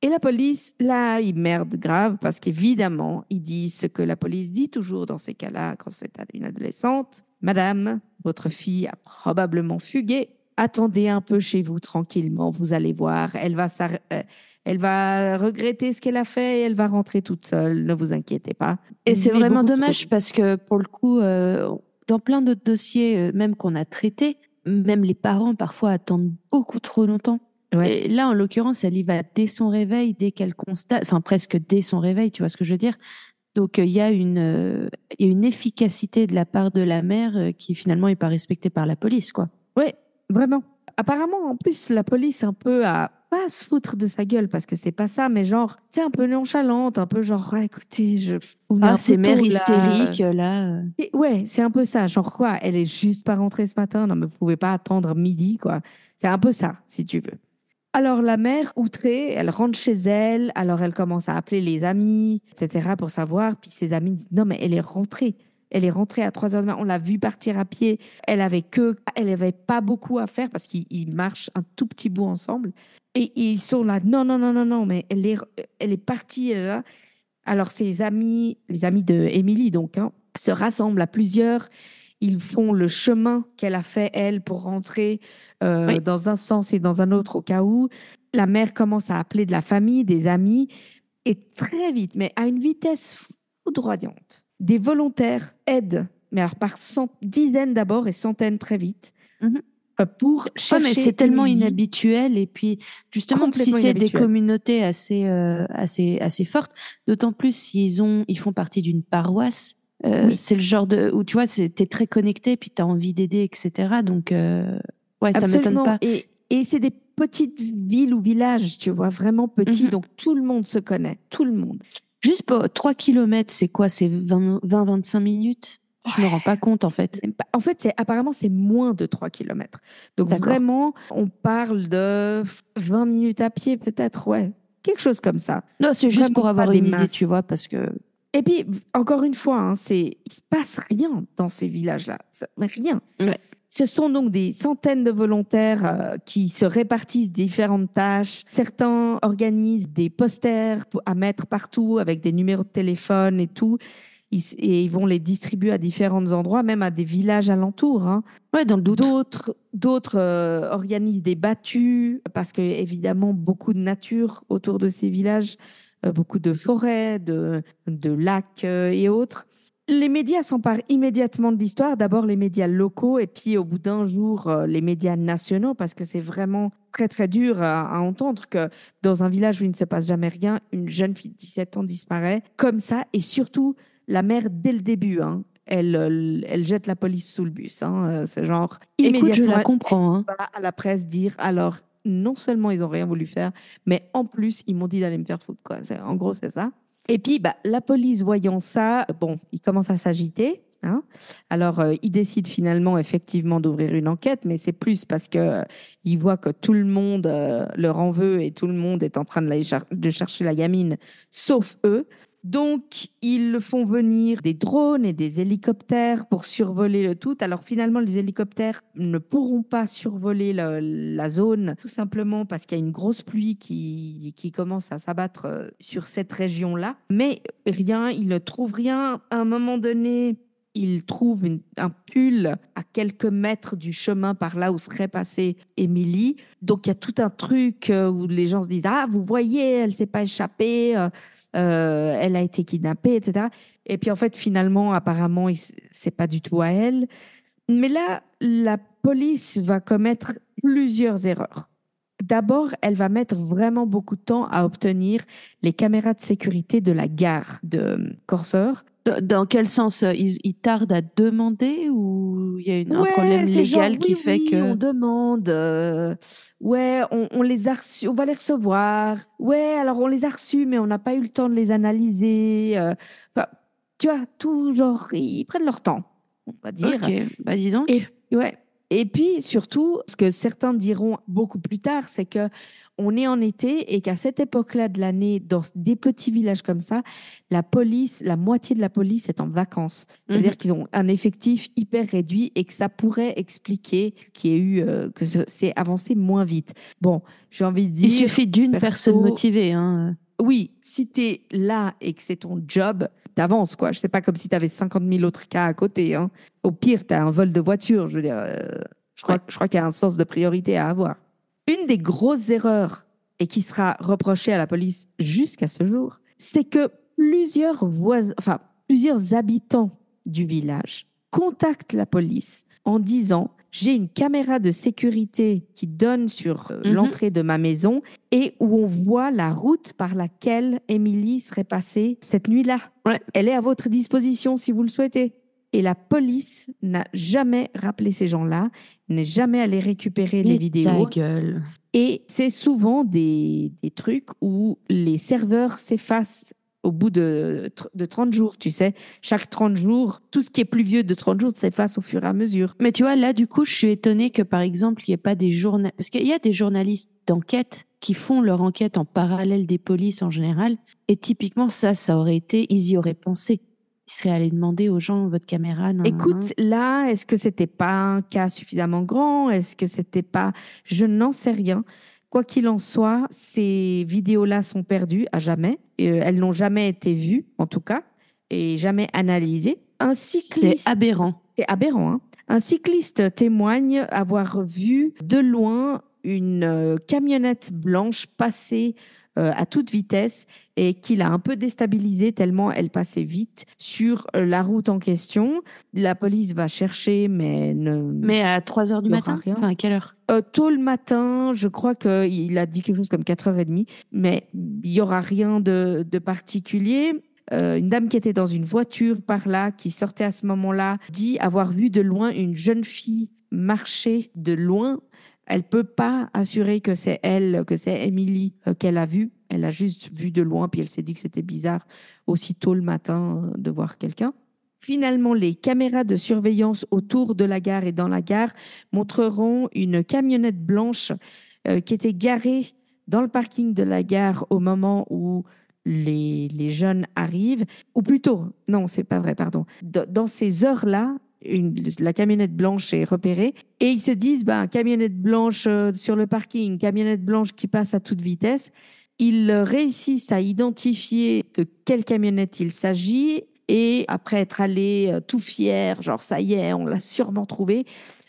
Et la police, là, ils merdent grave parce qu'évidemment, ils disent ce que la police dit toujours dans ces cas-là quand c'est une adolescente. Madame, votre fille a probablement fugué. Attendez un peu chez vous tranquillement, vous allez voir. Elle va, euh, elle va regretter ce qu'elle a fait et elle va rentrer toute seule. Ne vous inquiétez pas. Et c'est vraiment trop dommage parce que pour le coup, euh, dans plein d'autres dossiers, euh, même qu'on a traités, même les parents parfois attendent beaucoup trop longtemps. Ouais. Et là, en l'occurrence, elle y va dès son réveil, dès qu'elle constate, enfin presque dès son réveil, tu vois ce que je veux dire? Donc il y a une, euh, il y a une efficacité de la part de la mère euh, qui finalement n'est pas respectée par la police, quoi. Oui, vraiment. Apparemment, en plus, la police un peu a pas à se foutre de sa gueule parce que c'est pas ça, mais genre, tu sais, un peu nonchalante, un peu genre, écoutez, je. Ah, c'est mère là. hystérique, là. euh. Et ouais, c'est un peu ça. Genre quoi Elle est juste pas rentrée ce matin. Non, mais vous pouvez pas attendre midi, quoi. C'est un peu ça, si tu veux. Alors la mère, outrée, elle rentre chez elle. Alors elle commence à appeler les amis, etc. pour savoir. Puis ses amis disent non, mais elle est rentrée. Elle est rentrée à 3 heures du matin. On l'a vue partir à pied. Elle avait que, elle avait pas beaucoup à faire parce qu'ils ils marchent un tout petit bout ensemble. Et ils sont là. Non, non, non, non, non. Mais elle est, elle est partie. Alors ses amis, les amis de Émilie donc, hein, se rassemblent à plusieurs. Ils font le chemin qu'elle a fait elle pour rentrer euh, Oui. dans un sens et dans un autre au cas où. La mère commence à appeler de la famille, des amis, et très vite, mais à une vitesse foudroyante, des volontaires aident, mais alors par cent- dizaines d'abord et centaines très vite, Mhm. euh, pour Ouais, chercher. mais c'est tellement inhabituel et puis justement si c'est des communautés assez euh, assez assez fortes, d'autant plus s'ils ont ils font partie d'une paroisse. euh, Oui. C'est le genre de où tu vois t'es très connecté puis t'as envie d'aider etc. Donc euh, ouais ça m'étonne Absolument. pas. Et, et c'est des petites villes ou villages, tu vois, vraiment petits, Mhm. donc tout le monde se connaît, tout le monde. Juste pour 3 kilomètres c'est quoi? C'est 20-25 minutes? Je me rends pas compte en fait. En fait, c'est apparemment c'est moins de 3 km. Donc vraiment, on parle de 20 minutes à pied peut-être, ouais. Quelque chose comme ça. Non c'est juste pour avoir des une idée masses. tu vois parce que Et puis, encore une fois, hein, c'est il se passe rien dans ces villages-là. Ça- mais Rien. Ouais. Ce sont donc des centaines de volontaires euh, qui se répartissent différentes tâches. Certains organisent des posters à mettre partout avec des numéros de téléphone et tout. Et ils vont les distribuer à différents endroits, même à des villages alentours. hein. ouais dans le doute. D'autres, d'autres euh, organisent des battues parce que évidemment beaucoup de nature autour de ces villages, euh, beaucoup de forêts, de, de lacs euh, et autres. Les médias s'emparent immédiatement de l'histoire. D'abord les médias locaux et puis au bout d'un jour euh, les médias nationaux parce que c'est vraiment très très dur à, à entendre que dans un village où il ne se passe jamais rien, une jeune fille de 17 ans disparaît comme ça et surtout la mère dès le début. hein, elle, euh, elle jette la police sous le bus. hein, euh, c'est genre Écoute je immédiatement, la comprends hein. va à la presse dire alors non seulement ils ont rien voulu faire, mais en plus ils m'ont dit d'aller me faire foutre quoi. En gros c'est ça. Et puis bah, la police voyant ça, bon, ils commencent à s'agiter. hein. Alors euh, ils décident finalement effectivement d'ouvrir une enquête, mais c'est plus parce que euh, ils voient que tout le monde euh, leur en veut et tout le monde est en train de chercher la gamine, sauf eux. Donc, ils font venir des drones et des hélicoptères pour survoler le tout. Alors finalement, les hélicoptères ne pourront pas survoler le- la zone, tout simplement parce qu'il y a une grosse pluie qui, qui commence à s'abattre euh, sur cette région-là. Mais rien, ils ne trouvent rien. À un moment donné, il trouve un pull à quelques mètres du chemin par là où serait passée Émilie. Donc il y a tout un truc euh, où les gens se disent ah vous voyez elle s'est pas échappée, euh, euh, elle a été kidnappée etc. Et puis en fait finalement apparemment c'est pas du tout à elle. Mais là la police va commettre plusieurs erreurs. D'abord, elle va mettre vraiment beaucoup de temps à obtenir les caméras de sécurité de la gare de Corseur. Dans- quel sens euh, ils, ils tardent à demander ou il y a une- un Ouais, problème c'est légal genre, qui oui, fait oui, que on demande. euh, ouais, on, on les a reçus, on va les recevoir. Ouais, alors on les a reçus, mais on n'a pas eu le temps de les analyser. euh, tu vois, tout genre, ils prennent leur temps, on va dire. Ok, bah dis donc. Et, ouais. Et puis surtout, ce que certains diront beaucoup plus tard, c'est que on est en été et qu'à cette époque-là de l'année, dans des petits villages comme ça, la police, la moitié de la police est en vacances. C'est-à-dire Mhm. qu'ils ont un effectif hyper réduit et que ça pourrait expliquer qu'il y ait eu euh, que ce- c'est avancé moins vite. Bon, j'ai envie de dire. Il suffit d'une perso- personne motivée. Hein. Oui, si tu es là et que c'est ton job, t'avances, quoi. Je sais pas comme si tu avais 50 000 autres cas à côté. Hein. Au pire, tu as un vol de voiture. Je veux dire, euh, je crois, Ouais. je crois qu'il y a un sens de priorité à avoir. Une des grosses erreurs, et qui sera reprochée à la police jusqu'à ce jour, c'est que plusieurs voisins, enfin, plusieurs habitants du village contactent la police en disant j'ai une caméra de sécurité qui donne sur euh, Mhm. l'entrée de ma maison et où on voit la route par laquelle Émilie serait passée cette nuit-là. Ouais. Elle est à votre disposition si vous le souhaitez. Et la police n'a jamais rappelé ces gens-là, n'est jamais allé récupérer les vidéos. Ta gueule. Et c'est souvent des, des trucs où les serveurs s'effacent au bout de, de 30 jours, tu sais. Chaque 30 jours, tout ce qui est plus vieux de 30 jours s'efface au fur et à mesure. Mais tu vois, là, du coup, je suis étonnée que, par exemple, il n'y ait pas des journalistes. Parce qu'il y a des journalistes d'enquête qui font leur enquête en parallèle des polices en général. Et typiquement, ça, ça aurait été, ils y auraient pensé. Ils seraient allés demander aux gens votre caméra. nan. Écoute, là, est-ce que c'était pas un cas suffisamment grand? Est-ce que c'était pas Je n'en sais rien. Quoi qu'il en soit, ces vidéos-là sont perdues à jamais. Euh, elles n'ont jamais été vues, en tout cas, et jamais analysées. Un c'est cycliste, aberrant. C'est aberrant. hein. Un cycliste témoigne avoir vu de loin une euh, camionnette blanche passer à toute vitesse et qu'il a un peu déstabilisé tellement elle passait vite sur euh, la route en question. La police va chercher, mais ne... Mais à 3 heures du matin? rien. Enfin, à quelle heure? Euh, tôt le matin, je crois qu'il a dit quelque chose comme 4h30, mais il y aura rien de, de particulier. Euh, une dame qui était dans une voiture par là, qui sortait à ce moment-là, dit avoir vu de loin une jeune fille marcher de loin. Elle peut pas assurer que c'est elle, que c'est Émilie euh, qu'elle a vue. Elle a juste vu de loin, puis elle s'est dit que c'était bizarre aussi tôt le matin euh, de voir quelqu'un. Finalement, les caméras de surveillance autour de la gare et dans la gare montreront une camionnette blanche euh, qui était garée dans le parking de la gare au moment où les, les jeunes arrivent, ou plutôt, non, c'est pas vrai, pardon. Dans ces heures-là, la camionnette blanche est repérée et ils se disent, ben, camionnette blanche euh, sur le parking, camionnette blanche qui passe à toute vitesse. Ils euh, réussissent à identifier de quelle camionnette il s'agit et après être allés euh, tout fiers, genre ça y est, on l'a sûrement trouvé,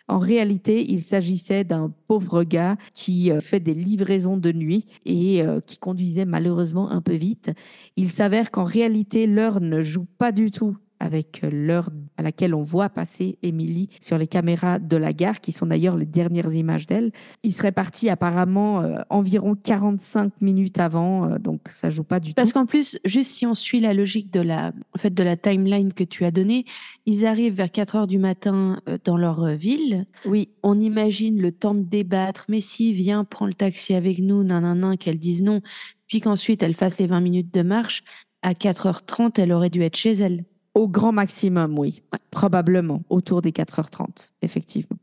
en réalité, il s'agissait d'un pauvre gars qui fait des livraisons de nuit et qui conduisait malheureusement un peu vite. Il s'avère qu'en réalité, l'heure ne joue pas du tout avec l'heure à laquelle on voit passer Émilie sur les caméras de la gare, qui sont d'ailleurs les dernières images d'elle. Il serait parti apparemment euh, environ 45 minutes avant, euh, donc ça joue pas du Parce tout. qu'en plus, juste si on suit la logique de la, en fait, de la timeline que tu as donnée, ils arrivent vers 4 heures du matin euh, dans leur ville. Oui, On imagine le temps de débattre. Mais si, viens, prends le taxi avec nous, nanana, qu'elle dise non. Puis qu'ensuite, elle fasse les 20 minutes de marche. À 4h30, elle aurait dû être chez elle. Au grand maximum, oui. Probablement, autour des 4h30, effectivement.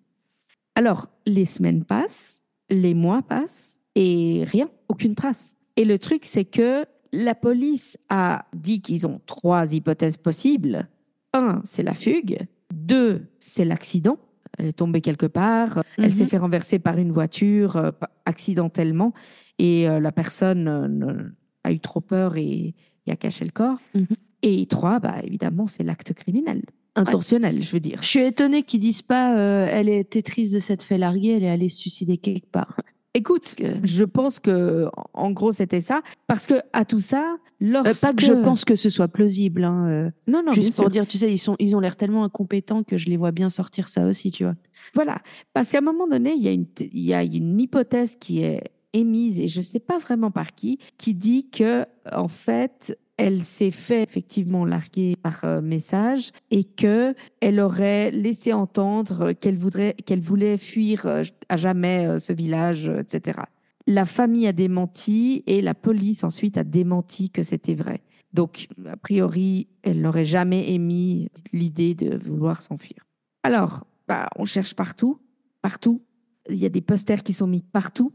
Alors, les semaines passent, les mois passent, et rien, aucune trace. Et le truc, c'est que la police a dit qu'ils ont trois hypothèses possibles. Un, c'est la fugue. Deux, c'est l'accident. Elle est tombée quelque part. Elle Mhm. s'est fait renverser par une voiture euh, accidentellement. Et euh, la personne euh, a eu trop peur et, et a caché le corps. Mhm. Et trois, bah, évidemment, c'est l'acte criminel. intentionnel, je veux dire. Je suis étonnée qu'ils disent pas euh, elle était triste de s'être fait larguer, elle est allée se suicider quelque part. Écoute, je pense que en gros c'était ça, parce que à tout ça, Euh, lorsque pas que je pense que ce soit plausible, hein, euh, non non juste pour sûr. dire, tu sais, ils sont, ils ont l'air tellement incompétents que je les vois bien sortir ça aussi, tu vois. Voilà, parce qu'à un moment donné, il y, a une, il y a une hypothèse qui est émise, et je ne sais pas vraiment par qui, qui dit que en fait, elle s'est fait effectivement larguer par euh, message et que elle aurait laissé entendre qu'elle voudrait, qu'elle voulait fuir euh, à jamais euh, ce village, etc. La famille a démenti et la police ensuite a démenti que c'était vrai. Donc, a priori, elle n'aurait jamais émis l'idée de vouloir s'enfuir. Alors, bah, on cherche partout, partout. Il y a des posters qui sont mis partout.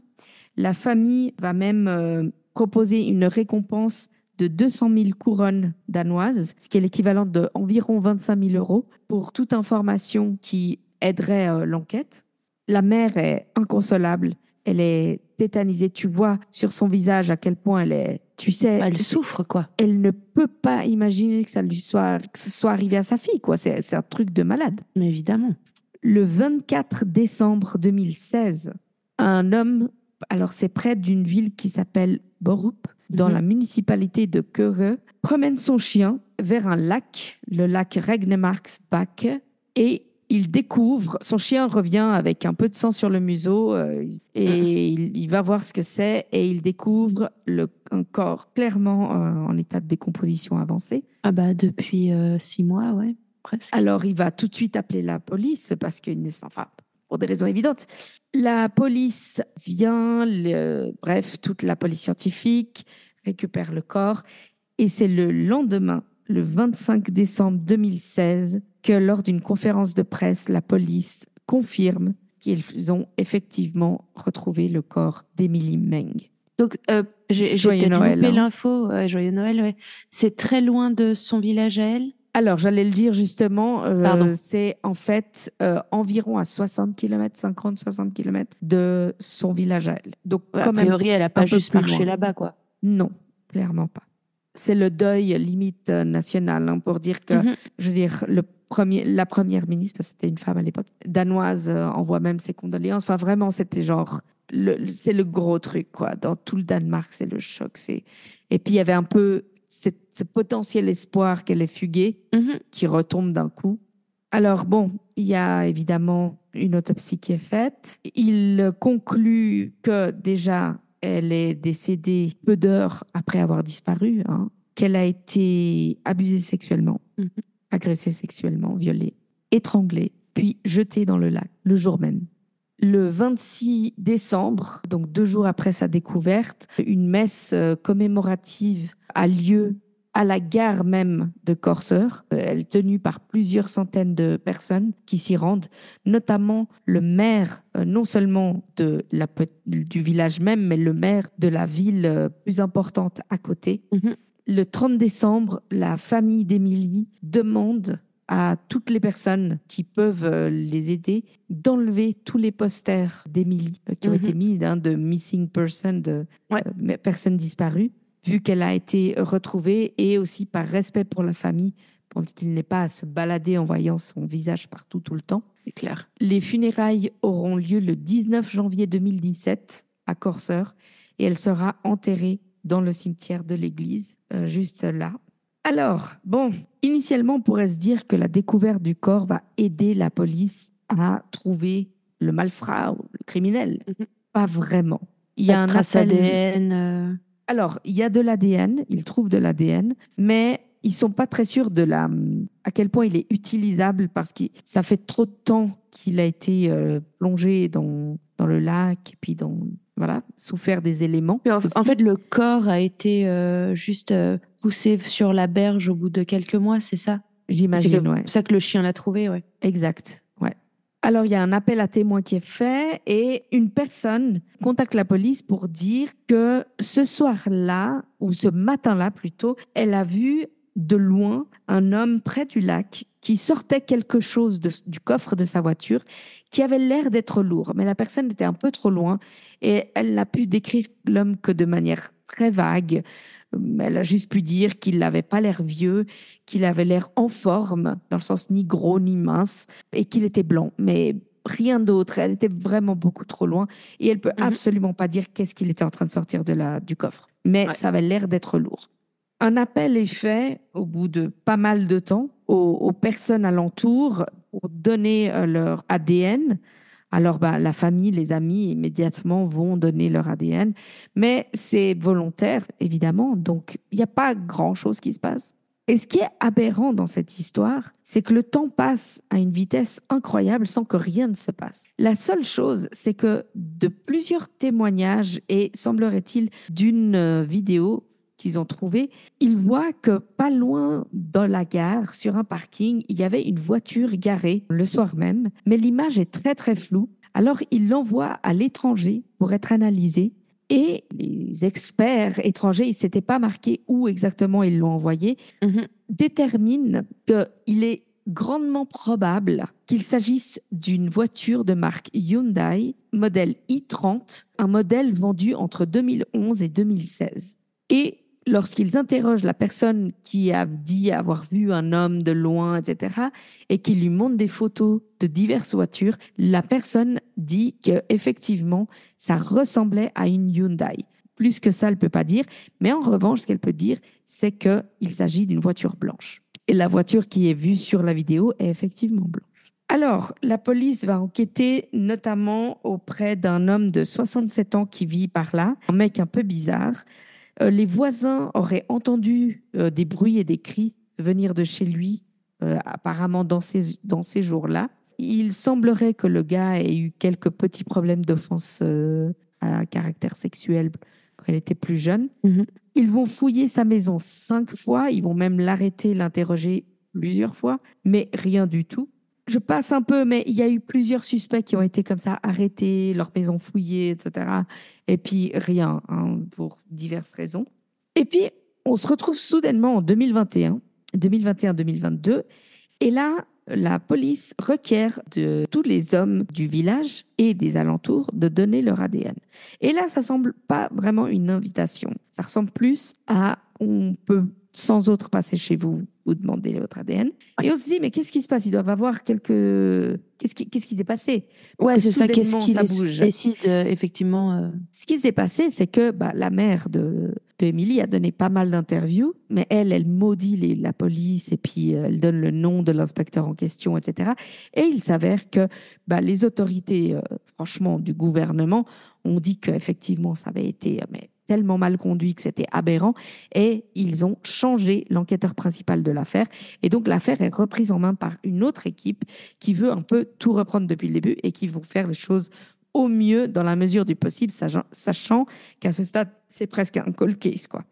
La famille va même proposer une récompense de 200 000 couronnes danoises, ce qui est l'équivalent d'environ 25 000 euros, pour toute information qui aiderait euh, l'enquête. La mère est inconsolable. Elle est tétanisée. Tu vois sur son visage à quel point elle est. Tu sais, Elle souffre, quoi. elle ne peut pas imaginer que ça lui soit, que ce soit arrivé à sa fille. quoi. C'est c'est un truc de malade. Mais évidemment. Le 24 décembre 2016, un homme, alors c'est près d'une ville qui s'appelle Borup, dans Mhm. la municipalité de Køge, promène son chien vers un lac, le lac Regnemarksbach, et il découvre, son chien revient avec un peu de sang sur le museau, euh, et il, il va voir ce que c'est, et il découvre le, un corps clairement euh, en état de décomposition avancée. Ah bah depuis euh, six mois, ouais, presque. Alors, il va tout de suite appeler la police parce que, enfin, pour des raisons évidentes. La police vient, le- bref, toute la police scientifique récupère le corps. Et c'est le lendemain, le 25 décembre 2016, que lors d'une conférence de presse, la police confirme qu'ils ont effectivement retrouvé le corps d'Emily Meng. Donc, euh, j'ai peut-être Noël, loupé hein. l'info. Joyeux Noël, ouais. C'est très loin de son village à elle? Alors, j'allais le dire justement, euh, c'est en fait euh, environ à 60 km, 50-60 km de son village à elle. Donc, Ouais, a priori, elle a pas juste marché là-bas, quoi. non, clairement pas. C'est le deuil limite euh, national hein, pour dire que, Mhm. je veux dire, le premier, la première ministre, parce que c'était une femme à l'époque, danoise, euh, envoie même ses condoléances. Enfin, vraiment, c'était genre, c'est le gros truc, quoi. Dans tout le Danemark, c'est le choc. C'est... Et puis, il y avait un peu ce potentiel espoir qu'elle est fuguée Mhm. qui retombe d'un coup. Alors bon, il y a évidemment une autopsie qui est faite. Il conclut que déjà, elle est décédée peu d'heures après avoir disparu, hein, qu'elle a été abusée sexuellement, Mhm. agressée sexuellement, violée, étranglée, puis jetée dans le lac le jour même. Le 26 décembre, donc deux jours après sa découverte, une messe euh, commémorative a lieu à la gare même de Corseur. Elle est tenue par plusieurs centaines de personnes qui s'y rendent, notamment le maire, euh, non seulement de la, du village même, mais le maire de la ville euh, plus importante à côté. Mhm. Le 30 décembre, la famille d'Émilie demande à toutes les personnes qui peuvent euh, les aider d'enlever tous les posters d'Émilie euh, qui ont Mhm. été mis hein, de missing person, de Ouais. euh, personnes disparues, vu qu'elle a été retrouvée et aussi par respect pour la famille, pour qu'il n'ait pas à se balader en voyant son visage partout tout le temps. C'est clair. Les funérailles auront lieu le 19 janvier 2017 à Corseur et elle sera enterrée dans le cimetière de l'église, euh, juste là. Alors, bon, initialement, on pourrait se dire que la découverte du corps va aider la police à trouver le malfrat ou le criminel. Mhm. Pas vraiment. Il y a un trace appel- ADN. euh, alors, il y a de l'ADN, ils trouvent de l'ADN, mais ils sont pas très sûrs de la, à quel point il est utilisable parce que ça fait trop de temps qu'il a été euh, plongé dans, dans le lac et puis dans, voilà, souffert des éléments. En, fait, le corps a été euh, juste euh, poussé sur la berge au bout de quelques mois, c'est ça? C'est j'imagine, que- ouais. ça que le chien l'a trouvé, ouais. Exact, ouais. Alors, il y a un appel à témoins qui est fait et une personne contacte la police pour dire que ce soir-là, ou ce matin-là plutôt, elle a vu de loin un homme près du lac qui sortait quelque chose de- du coffre de sa voiture qui avait l'air d'être lourd, mais la personne était un peu trop loin et elle n'a pu décrire l'homme que de manière très vague. Elle a juste pu dire qu'il n'avait pas l'air vieux, qu'il avait l'air en forme, dans le sens ni gros ni mince, et qu'il était blanc. Mais rien d'autre. Elle était vraiment beaucoup trop loin. Et elle peut Mhm. absolument pas dire qu'est-ce qu'il était en train de sortir de la, du coffre. Mais Ouais. ça avait l'air d'être lourd. Un appel est fait au bout de pas mal de temps aux, personnes alentour pour donner euh, leur ADN. Alors, bah, la famille, les amis, immédiatement vont donner leur ADN. Mais c'est volontaire, évidemment. Donc, il n'y a pas grand-chose qui se passe. Et ce qui est aberrant dans cette histoire, c'est que le temps passe à une vitesse incroyable sans que rien ne se passe. La seule chose, c'est que de plusieurs témoignages et semblerait-il d'une euh, vidéo qu'ils ont trouvée, ils voient que pas loin dans la gare, sur un parking, il y avait une voiture garée le soir même, mais l'image est très très floue. Alors ils l'envoient à l'étranger pour être analysée et les experts étrangers, ils ne s'étaient pas marqués où exactement ils l'ont envoyé, Mhm. déterminent qu'il est grandement probable qu'il s'agisse d'une voiture de marque Hyundai, modèle i30, un modèle vendu entre 2011 et 2016. Et lorsqu'ils interrogent la personne qui a dit avoir vu un homme de loin, etc., et qui lui montre des photos de diverses voitures, la personne dit qu'effectivement, ça ressemblait à une Hyundai. Plus que ça, elle peut pas dire. Mais en revanche, ce qu'elle peut dire, c'est qu'il s'agit d'une voiture blanche. Et la voiture qui est vue sur la vidéo est effectivement blanche. Alors, la police va enquêter notamment auprès d'un homme de 67 ans qui vit par là, un mec un peu bizarre. Euh, les voisins auraient entendu euh, des bruits et des cris venir de chez lui, euh, apparemment dans ces, dans ces jours-là. Il semblerait que le gars ait eu quelques petits problèmes d'offense à caractère sexuel quand il était plus jeune. Mhm. Ils vont fouiller sa maison cinq fois, ils vont même l'arrêter, l'interroger plusieurs fois, mais rien du tout. Je passe un peu, mais il y a eu plusieurs suspects qui ont été comme ça arrêtés, leur maison fouillée, etc. Et puis rien, hein, pour diverses raisons. Et puis, on se retrouve soudainement en 2021, 2021-2022, et là, la police requiert de tous les hommes du village et des alentours de donner leur ADN. Et là, ça semble pas vraiment une invitation. Ça ressemble plus à on peut sans autre passer chez vous, vous demander votre ADN. Et on se dit, mais qu'est-ce qui se passe? Ils doivent avoir quelques. Qu'est-ce qui qu'est-ce qui s'est passé? Ouais, c'est ça. Qu'est-ce qui bouge décide euh, effectivement euh, ce qui s'est passé, c'est que bah, la mère de, a donné pas mal d'interviews, mais elle, elle maudit les- la police et puis euh, elle donne le nom de l'inspecteur en question, etc. Et il s'avère que bah, les autorités, franchement, du gouvernement ont dit qu'effectivement, ça avait été mais, tellement mal conduit que c'était aberrant et ils ont changé l'enquêteur principal de l'affaire. Et donc, l'affaire est reprise en main par une autre équipe qui veut un peu tout reprendre depuis le début et qui vont faire les choses au mieux dans la mesure du possible, sachant- qu'à ce stade, c'est presque un cold case. Quoi.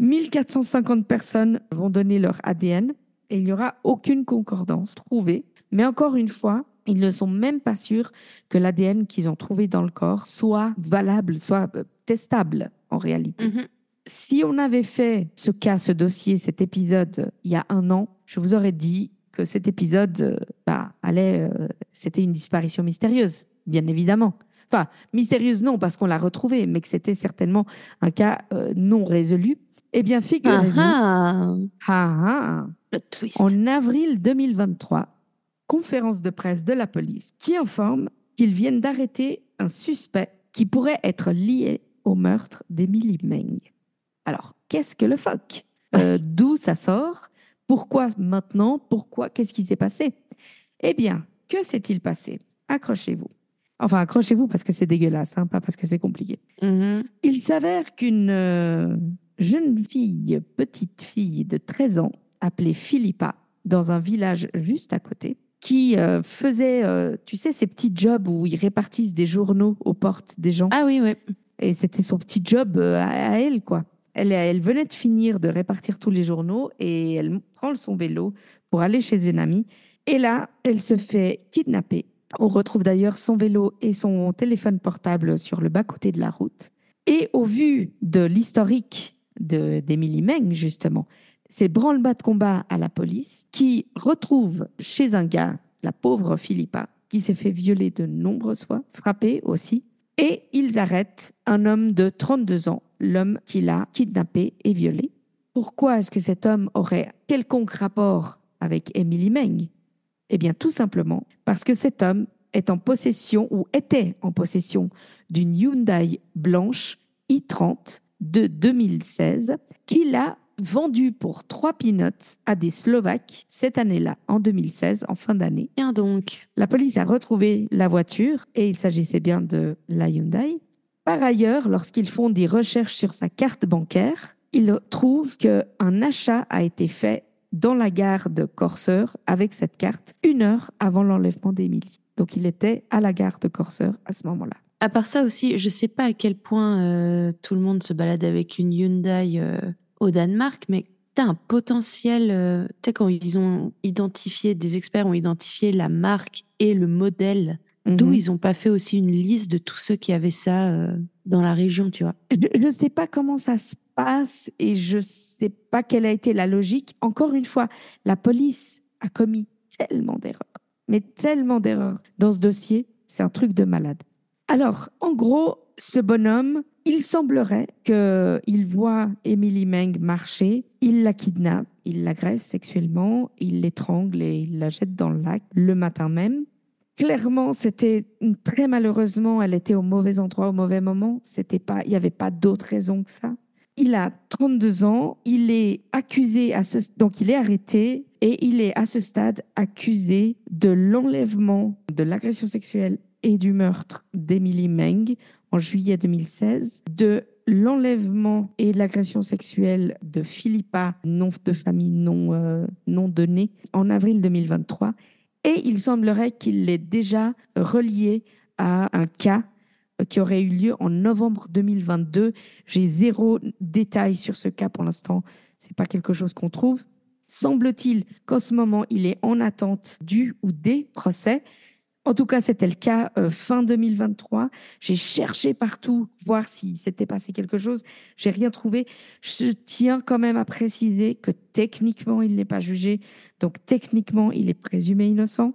1450 personnes vont donner leur ADN et il n'y aura aucune concordance trouvée. Mais encore une fois, ils ne sont même pas sûrs que l'ADN qu'ils ont trouvé dans le corps soit valable, soit euh, testable en réalité. Mhm. Si on avait fait ce cas, ce dossier, cet épisode il y a un an, je vous aurais dit que cet épisode, euh, bah, allait, euh, c'était une disparition mystérieuse, bien évidemment. Enfin, mystérieuse non, parce qu'on l'a retrouvé, mais que c'était certainement un cas euh, non résolu. Eh bien, figurez-vous, ah, ah, ah, en avril 2023, conférence de presse de la police qui informe qu'ils viennent d'arrêter un suspect qui pourrait être lié au meurtre d'Emily Meng. Alors, qu'est-ce que le phoque? Euh, *laughs* D'où ça sort? Pourquoi maintenant? Pourquoi? Qu'est-ce qui s'est passé? Eh bien, que s'est-il passé? Accrochez-vous. Enfin, accrochez-vous parce que c'est dégueulasse, hein, pas parce que c'est compliqué. Mhm. Il s'avère qu'une euh, jeune fille, petite fille de 13 ans, appelée Philippa, dans un village juste à côté, qui euh, faisait, euh, tu sais, ces petits jobs où ils répartissent des journaux aux portes des gens. Ah oui, oui. Et c'était son petit job euh, à, à elle, quoi. Elle, elle venait de finir de répartir tous les journaux et elle prend son vélo pour aller chez une amie. Et là, elle se fait kidnapper. On retrouve d'ailleurs son vélo et son téléphone portable sur le bas-côté de la route. Et au vu de l'historique de- d'Emily Meng, justement, c'est branle-bas de combat à la police qui retrouve chez un gars la pauvre Philippa qui s'est fait violer de nombreuses fois, frappée aussi. Et ils arrêtent un homme de 32 ans, l'homme qui l'a kidnappé et violé. Pourquoi est-ce que cet homme aurait quelconque rapport avec Emily Meng? Eh bien, tout simplement parce que cet homme est en possession ou était en possession d'une Hyundai blanche i30 de 2016 qu'il a vendue pour 3 peanuts à des Slovaques cette année-là, en 2016, en fin d'année. Tiens donc. La police a retrouvé la voiture et il s'agissait bien de la Hyundai. Par ailleurs, lorsqu'ils font des recherches sur sa carte bancaire, ils trouvent qu'un achat a été fait dans la gare de Corseur avec cette carte une heure avant l'enlèvement d'Émilie. Donc il était à la gare de Corseur à ce moment-là. À part ça aussi, je ne sais pas à quel point euh, tout le monde se balade avec une Hyundai euh, au Danemark, mais tu as un potentiel, euh, tu sais, quand ils ont identifié, des experts ont identifié la marque et le modèle, d'où Mhm. ils n'ont pas fait aussi une liste de tous ceux qui avaient ça euh, dans la région, tu vois. Je ne sais pas comment ça se passe et je ne sais pas quelle a été la logique. Encore une fois, la police a commis tellement d'erreurs, mais tellement d'erreurs dans ce dossier, c'est un truc de malade. Alors, en gros, ce bonhomme, il semblerait qu'il voit Emily Meng marcher, il la kidnappe, il l'agresse sexuellement, il l'étrangle et il la jette dans le lac le matin même. Clairement, c'était très malheureusement, elle était au mauvais endroit au mauvais moment. C'était pas, il n'y avait pas d'autre raison que ça. Il a 32 ans, il est accusé à ce, donc il est arrêté et il est à ce stade accusé de l'enlèvement, de l'agression sexuelle et du meurtre d'Emily Meng en juillet 2016, de l'enlèvement et l'agression sexuelle de Philippa, nom de famille non, euh, non donné, en avril 2023. Et il semblerait qu'il l'ait déjà relié à un cas euh, qui aurait eu lieu en novembre 2022. J'ai zéro détail sur ce cas pour l'instant. C'est pas quelque chose qu'on trouve. Semble-t-il qu'en ce moment, il est en attente du ou des procès. En tout cas, c'était le cas euh, fin 2023. J'ai cherché partout voir s'il s'était passé quelque chose. J'ai rien trouvé. Je tiens quand même à préciser que techniquement, il n'est pas jugé. Donc techniquement, il est présumé innocent.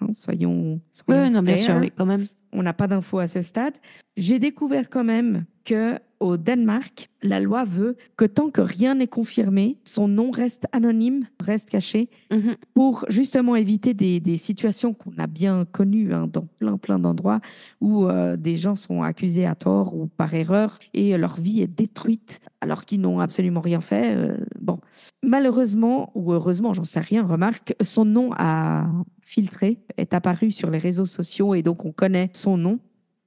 Hein, soyons, Oui, soyons non, bien sûr, oui, quand même. On n'a pas d'infos à ce stade. J'ai découvert quand même que au Danemark, la loi veut que tant que rien n'est confirmé, son nom reste anonyme, reste caché, Mhm. pour justement éviter des, des situations qu'on a bien connues hein, dans plein plein d'endroits où euh, des gens sont accusés à tort ou par erreur et leur vie est détruite alors qu'ils n'ont absolument rien fait. Euh, bon, malheureusement ou heureusement, j'en sais rien. Remarque, son nom a filtré, est apparu sur les réseaux sociaux et donc on connaît son nom.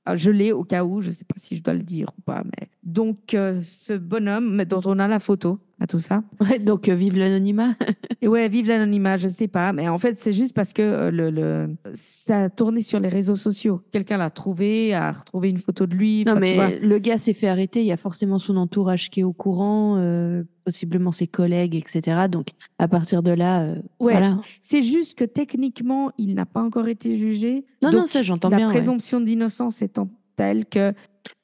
Ah, Je l'ai au cas où, je ne sais pas si je dois le dire ou pas. Mais... Donc, euh, ce bonhomme dont on a la photo à tout ça. *laughs* Ouais, donc, euh, vive l'anonymat. *laughs* Ouais, vive l'anonymat, je sais pas. Mais en fait, c'est juste parce que euh, le, le... ça a tourné sur les réseaux sociaux. Quelqu'un l'a trouvé, a retrouvé une photo de lui. Non, Enfin, tu vois. mais le gars s'est fait arrêter. Il y a forcément son entourage qui est au courant, euh, possiblement ses collègues, etc. Donc, à partir de là, euh, Ouais. voilà. C'est juste que techniquement, il n'a pas encore été jugé. Non, Donc, non, ça, j'entends la bien. ouais. présomption d'innocence étant telle que.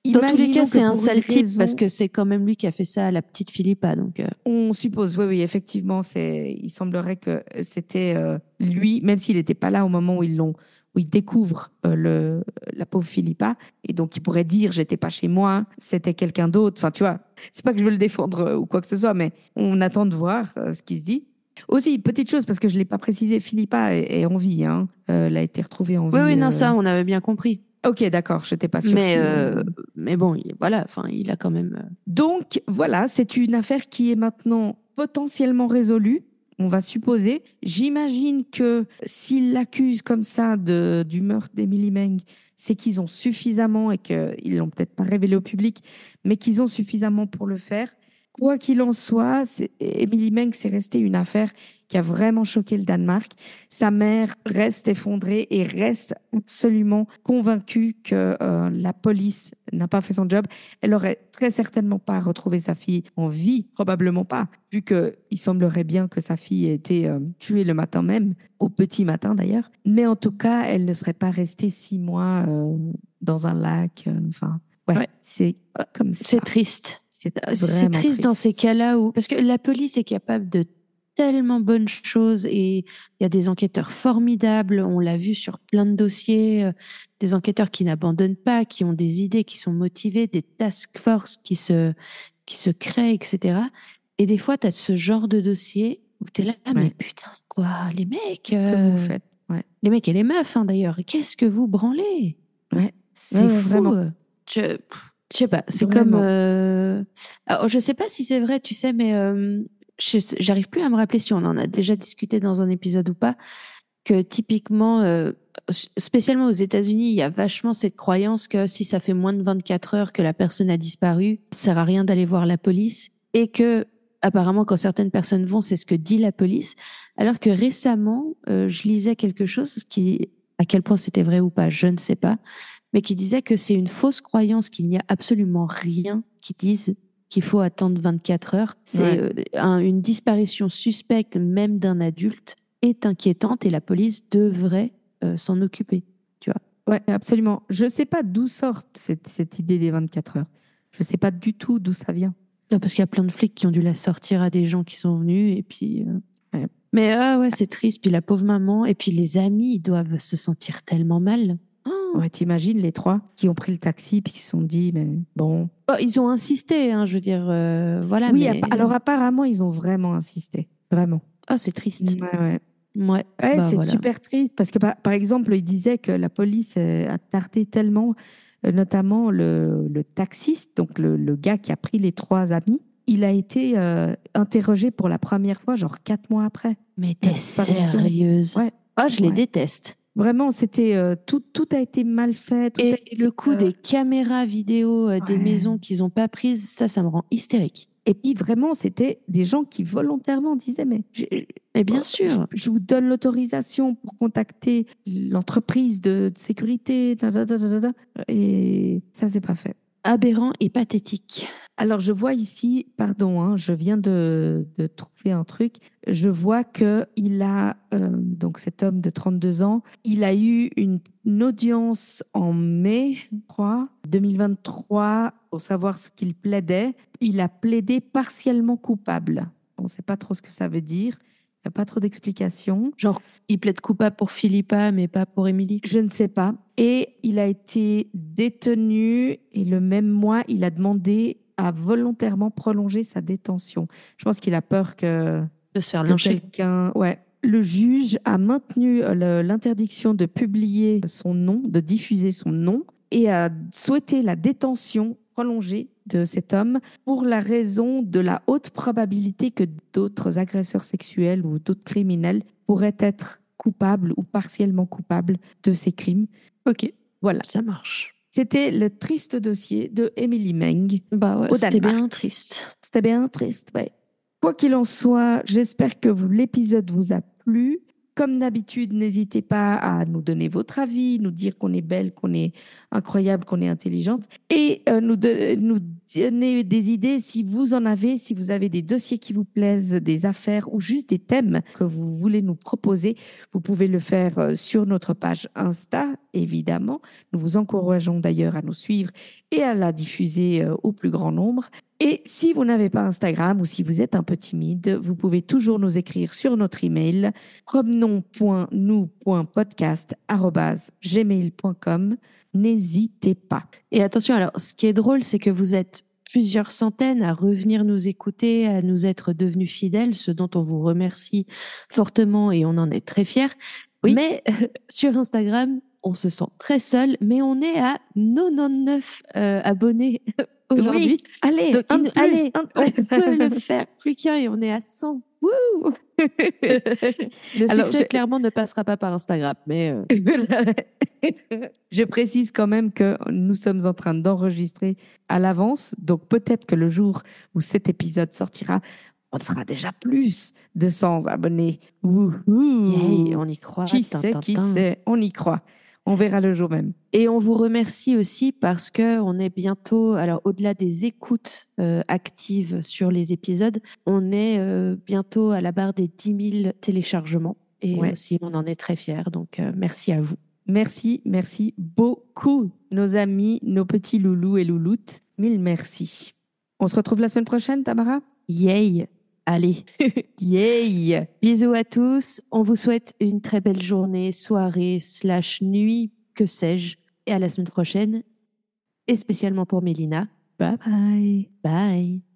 Dans tous les cas, c'est un sale type raison- parce que c'est quand même lui qui a fait ça à la petite Philippa. Donc, euh, On suppose, oui, oui, effectivement, c'est. Il semblerait que c'était euh, lui, même s'il n'était pas là au moment où ils l'ont, où ils découvrent euh, le la pauvre Philippa, et donc il pourrait dire j'étais pas chez moi, c'était quelqu'un d'autre. Enfin, tu vois, c'est pas que je veux le défendre ou quoi que ce soit, mais on attend de voir ce qui se dit. Aussi, petite chose, parce que je l'ai pas précisé, Philippa est, est en vie. Hein. Euh, elle a été retrouvée en vie. oui, oui, non, euh, ça, on avait bien compris. Ok, d'accord, j'étais pas sûre. Mais, si, euh, mais bon, il- voilà, enfin, il a quand même. euh, Donc voilà, c'est une affaire qui est maintenant potentiellement résolue. On va supposer. J'imagine que s'ils l'accusent comme ça de, du meurtre d'Emily Meng, c'est qu'ils ont suffisamment et qu'ils l'ont peut-être pas révélé au public, mais qu'ils ont suffisamment pour le faire. Quoi qu'il en soit, Emily Meng, c'est resté une affaire qui a vraiment choqué le Danemark. Sa mère reste effondrée et reste absolument convaincue que euh, la police n'a pas fait son job. Elle aurait très certainement pas retrouvé sa fille en vie, probablement pas, vu que il semblerait bien que sa fille ait été euh, tuée le matin même, au petit matin d'ailleurs. Mais en tout cas, elle ne serait pas restée six mois euh, dans un lac. euh, Enfin, ouais, Ouais. c'est comme ça. C'est triste. C'est triste dans ces cas-là où. Parce que la police est capable de tellement bonnes choses et il y a des enquêteurs formidables. On l'a vu sur plein de dossiers, euh, des enquêteurs qui n'abandonnent pas, qui ont des idées, qui sont motivés, des task force qui se, qui se créent, etc. Et des fois, tu as ce genre de dossier où tu es là, ah, mais putain, quoi, les mecs, Qu'est-ce que euh, vous faites? Ouais. les mecs et les meufs hein, d'ailleurs, qu'est-ce que vous branlez? Ouais. C'est fou. euh. Je, je sais pas, c'est comme. Euh, alors, je sais pas si c'est vrai, tu sais, mais euh, j'arrive plus à me rappeler si on en a déjà discuté dans un épisode ou pas, que typiquement, euh, spécialement aux États-Unis, il y a vachement cette croyance que si ça fait moins de 24 heures que la personne a disparu, ça sert à rien d'aller voir la police et que apparemment quand certaines personnes vont, c'est ce que dit la police, alors que récemment, euh, je lisais quelque chose qui, à quel point c'était vrai ou pas, je ne sais pas, mais qui disait que c'est une fausse croyance qu'il n'y a absolument rien qui dise qu'il faut attendre 24 heures. C'est Ouais. euh, un- une disparition suspecte même d'un adulte est inquiétante et la police devrait euh, s'en occuper. Ouais, absolument. Je ne sais pas d'où sort cette, cette idée des 24 heures. Je ne sais pas du tout d'où ça vient. Non, parce qu'il y a plein de flics qui ont dû la sortir à des gens qui sont venus et puis. euh, Ouais. Mais ah ouais, c'est triste. Puis la pauvre maman et puis les amis, ils doivent se sentir tellement mal. Oh. Ouais, t'imagines les trois qui ont pris le taxi puis qui se sont dit, mais bon. Oh, ils ont insisté, hein, je veux dire, euh, voilà. oui, mais... appa- alors apparemment, ils ont vraiment insisté. Vraiment. Oh, c'est triste. Ouais, ouais. Ouais, Ouais, bah, c'est voilà. super triste parce que, par, par exemple, il disait que la police euh, a tardé tellement, euh, notamment le, le taxiste, donc le, le gars qui a pris les trois amis, il a été euh, interrogé pour la première fois, genre quatre mois après. Mais t'es sérieuse Ouais. Ah, je les déteste. Vraiment, c'était euh, tout, tout a été mal fait. tout Et été, le coup euh, des caméras vidéo euh, des maisons qu'ils n'ont pas prises, ça, ça me rend hystérique. Et puis vraiment, c'était des gens qui volontairement disaient mais je, Mais bien je- sûr. je, vous donne l'autorisation pour contacter l'entreprise de, de sécurité, da, da, da. et ça c'est pas fait. Aberrant et pathétique. Alors je vois ici, pardon, hein, je viens de, de trouver un truc. Je vois que il a euh, donc cet homme de 32 ans, il a eu une, une audience en mai, je crois, 2023 pour savoir ce qu'il plaidait. Il a plaidé partiellement coupable. On ne sait pas trop ce que ça veut dire. Il n'y a pas trop d'explications. Genre, il plaide coupable pour Philippa, mais pas pour Émilie. Je ne sais pas. Et il a été détenu et le même mois, il a demandé à volontairement prolonger sa détention. Je pense qu'il a peur que, De se faire que lyncher. quelqu'un... Ouais. Le juge a maintenu euh, l'interdiction de publier son nom, de diffuser son nom, et a souhaité la détention prolongée de cet homme pour la raison de la haute probabilité que d'autres agresseurs sexuels ou d'autres criminels pourraient être coupables ou partiellement coupables de ces crimes. Ok, Voilà. ça marche. C'était le triste dossier de Emily Meng. Bah ouais, c'était bien triste. C'était bien triste, ouais. Quoi qu'il en soit, j'espère que l'épisode vous a plu. Comme d'habitude, n'hésitez pas à nous donner votre avis, nous dire qu'on est belle, qu'on est incroyable, qu'on est intelligente et euh, nous, donner des idées si vous en avez, si vous avez des dossiers qui vous plaisent, des affaires ou juste des thèmes que vous voulez nous proposer. Vous pouvez le faire euh, sur notre page Insta, évidemment. Nous vous encourageons d'ailleurs à nous suivre et à la diffuser euh, au plus grand nombre. Et si vous n'avez pas Instagram ou si vous êtes un peu timide, vous pouvez toujours nous écrire sur notre email promenon.nous.podcast@gmail.com. N'hésitez pas. Et attention, alors, ce qui est drôle, c'est que vous êtes plusieurs centaines à revenir nous écouter, à nous être devenus fidèles, ce dont on vous remercie fortement et on en est très fiers. Oui. Mais euh, *laughs* sur Instagram, on se sent très seul, mais on est à 99 euh, abonnés *laughs* aujourd'hui. Oui, allez, Donc, un il- de plus, allez, un on *laughs* peut le faire plus qu'un et on est à 100. Wouh le Alors, succès, je- clairement, ne passera pas par Instagram, mais euh, *laughs* Je précise quand même que nous sommes en train d'enregistrer à l'avance, donc peut-être que le jour où cet épisode sortira, on sera déjà plus de 100 abonnés. Wouhou. on y croit. Qui sait, qui sait, on y croit. On verra le jour même. Et on vous remercie aussi parce que on est bientôt, alors au-delà des écoutes euh, actives sur les épisodes, on est euh, bientôt à la barre des 10 000 téléchargements. Et Ouais. aussi, on en est très fiers. Donc, euh, merci à vous. Merci, merci beaucoup, nos amis, nos petits loulous et louloutes. Mille merci. On se retrouve la semaine prochaine, Tamara? Yay! Allez, *laughs* Yay bisous à tous. On vous souhaite une très belle journée, soirée, slash nuit, que sais-je. Et à la semaine prochaine. Et spécialement pour Mélina. Bye bye Bye.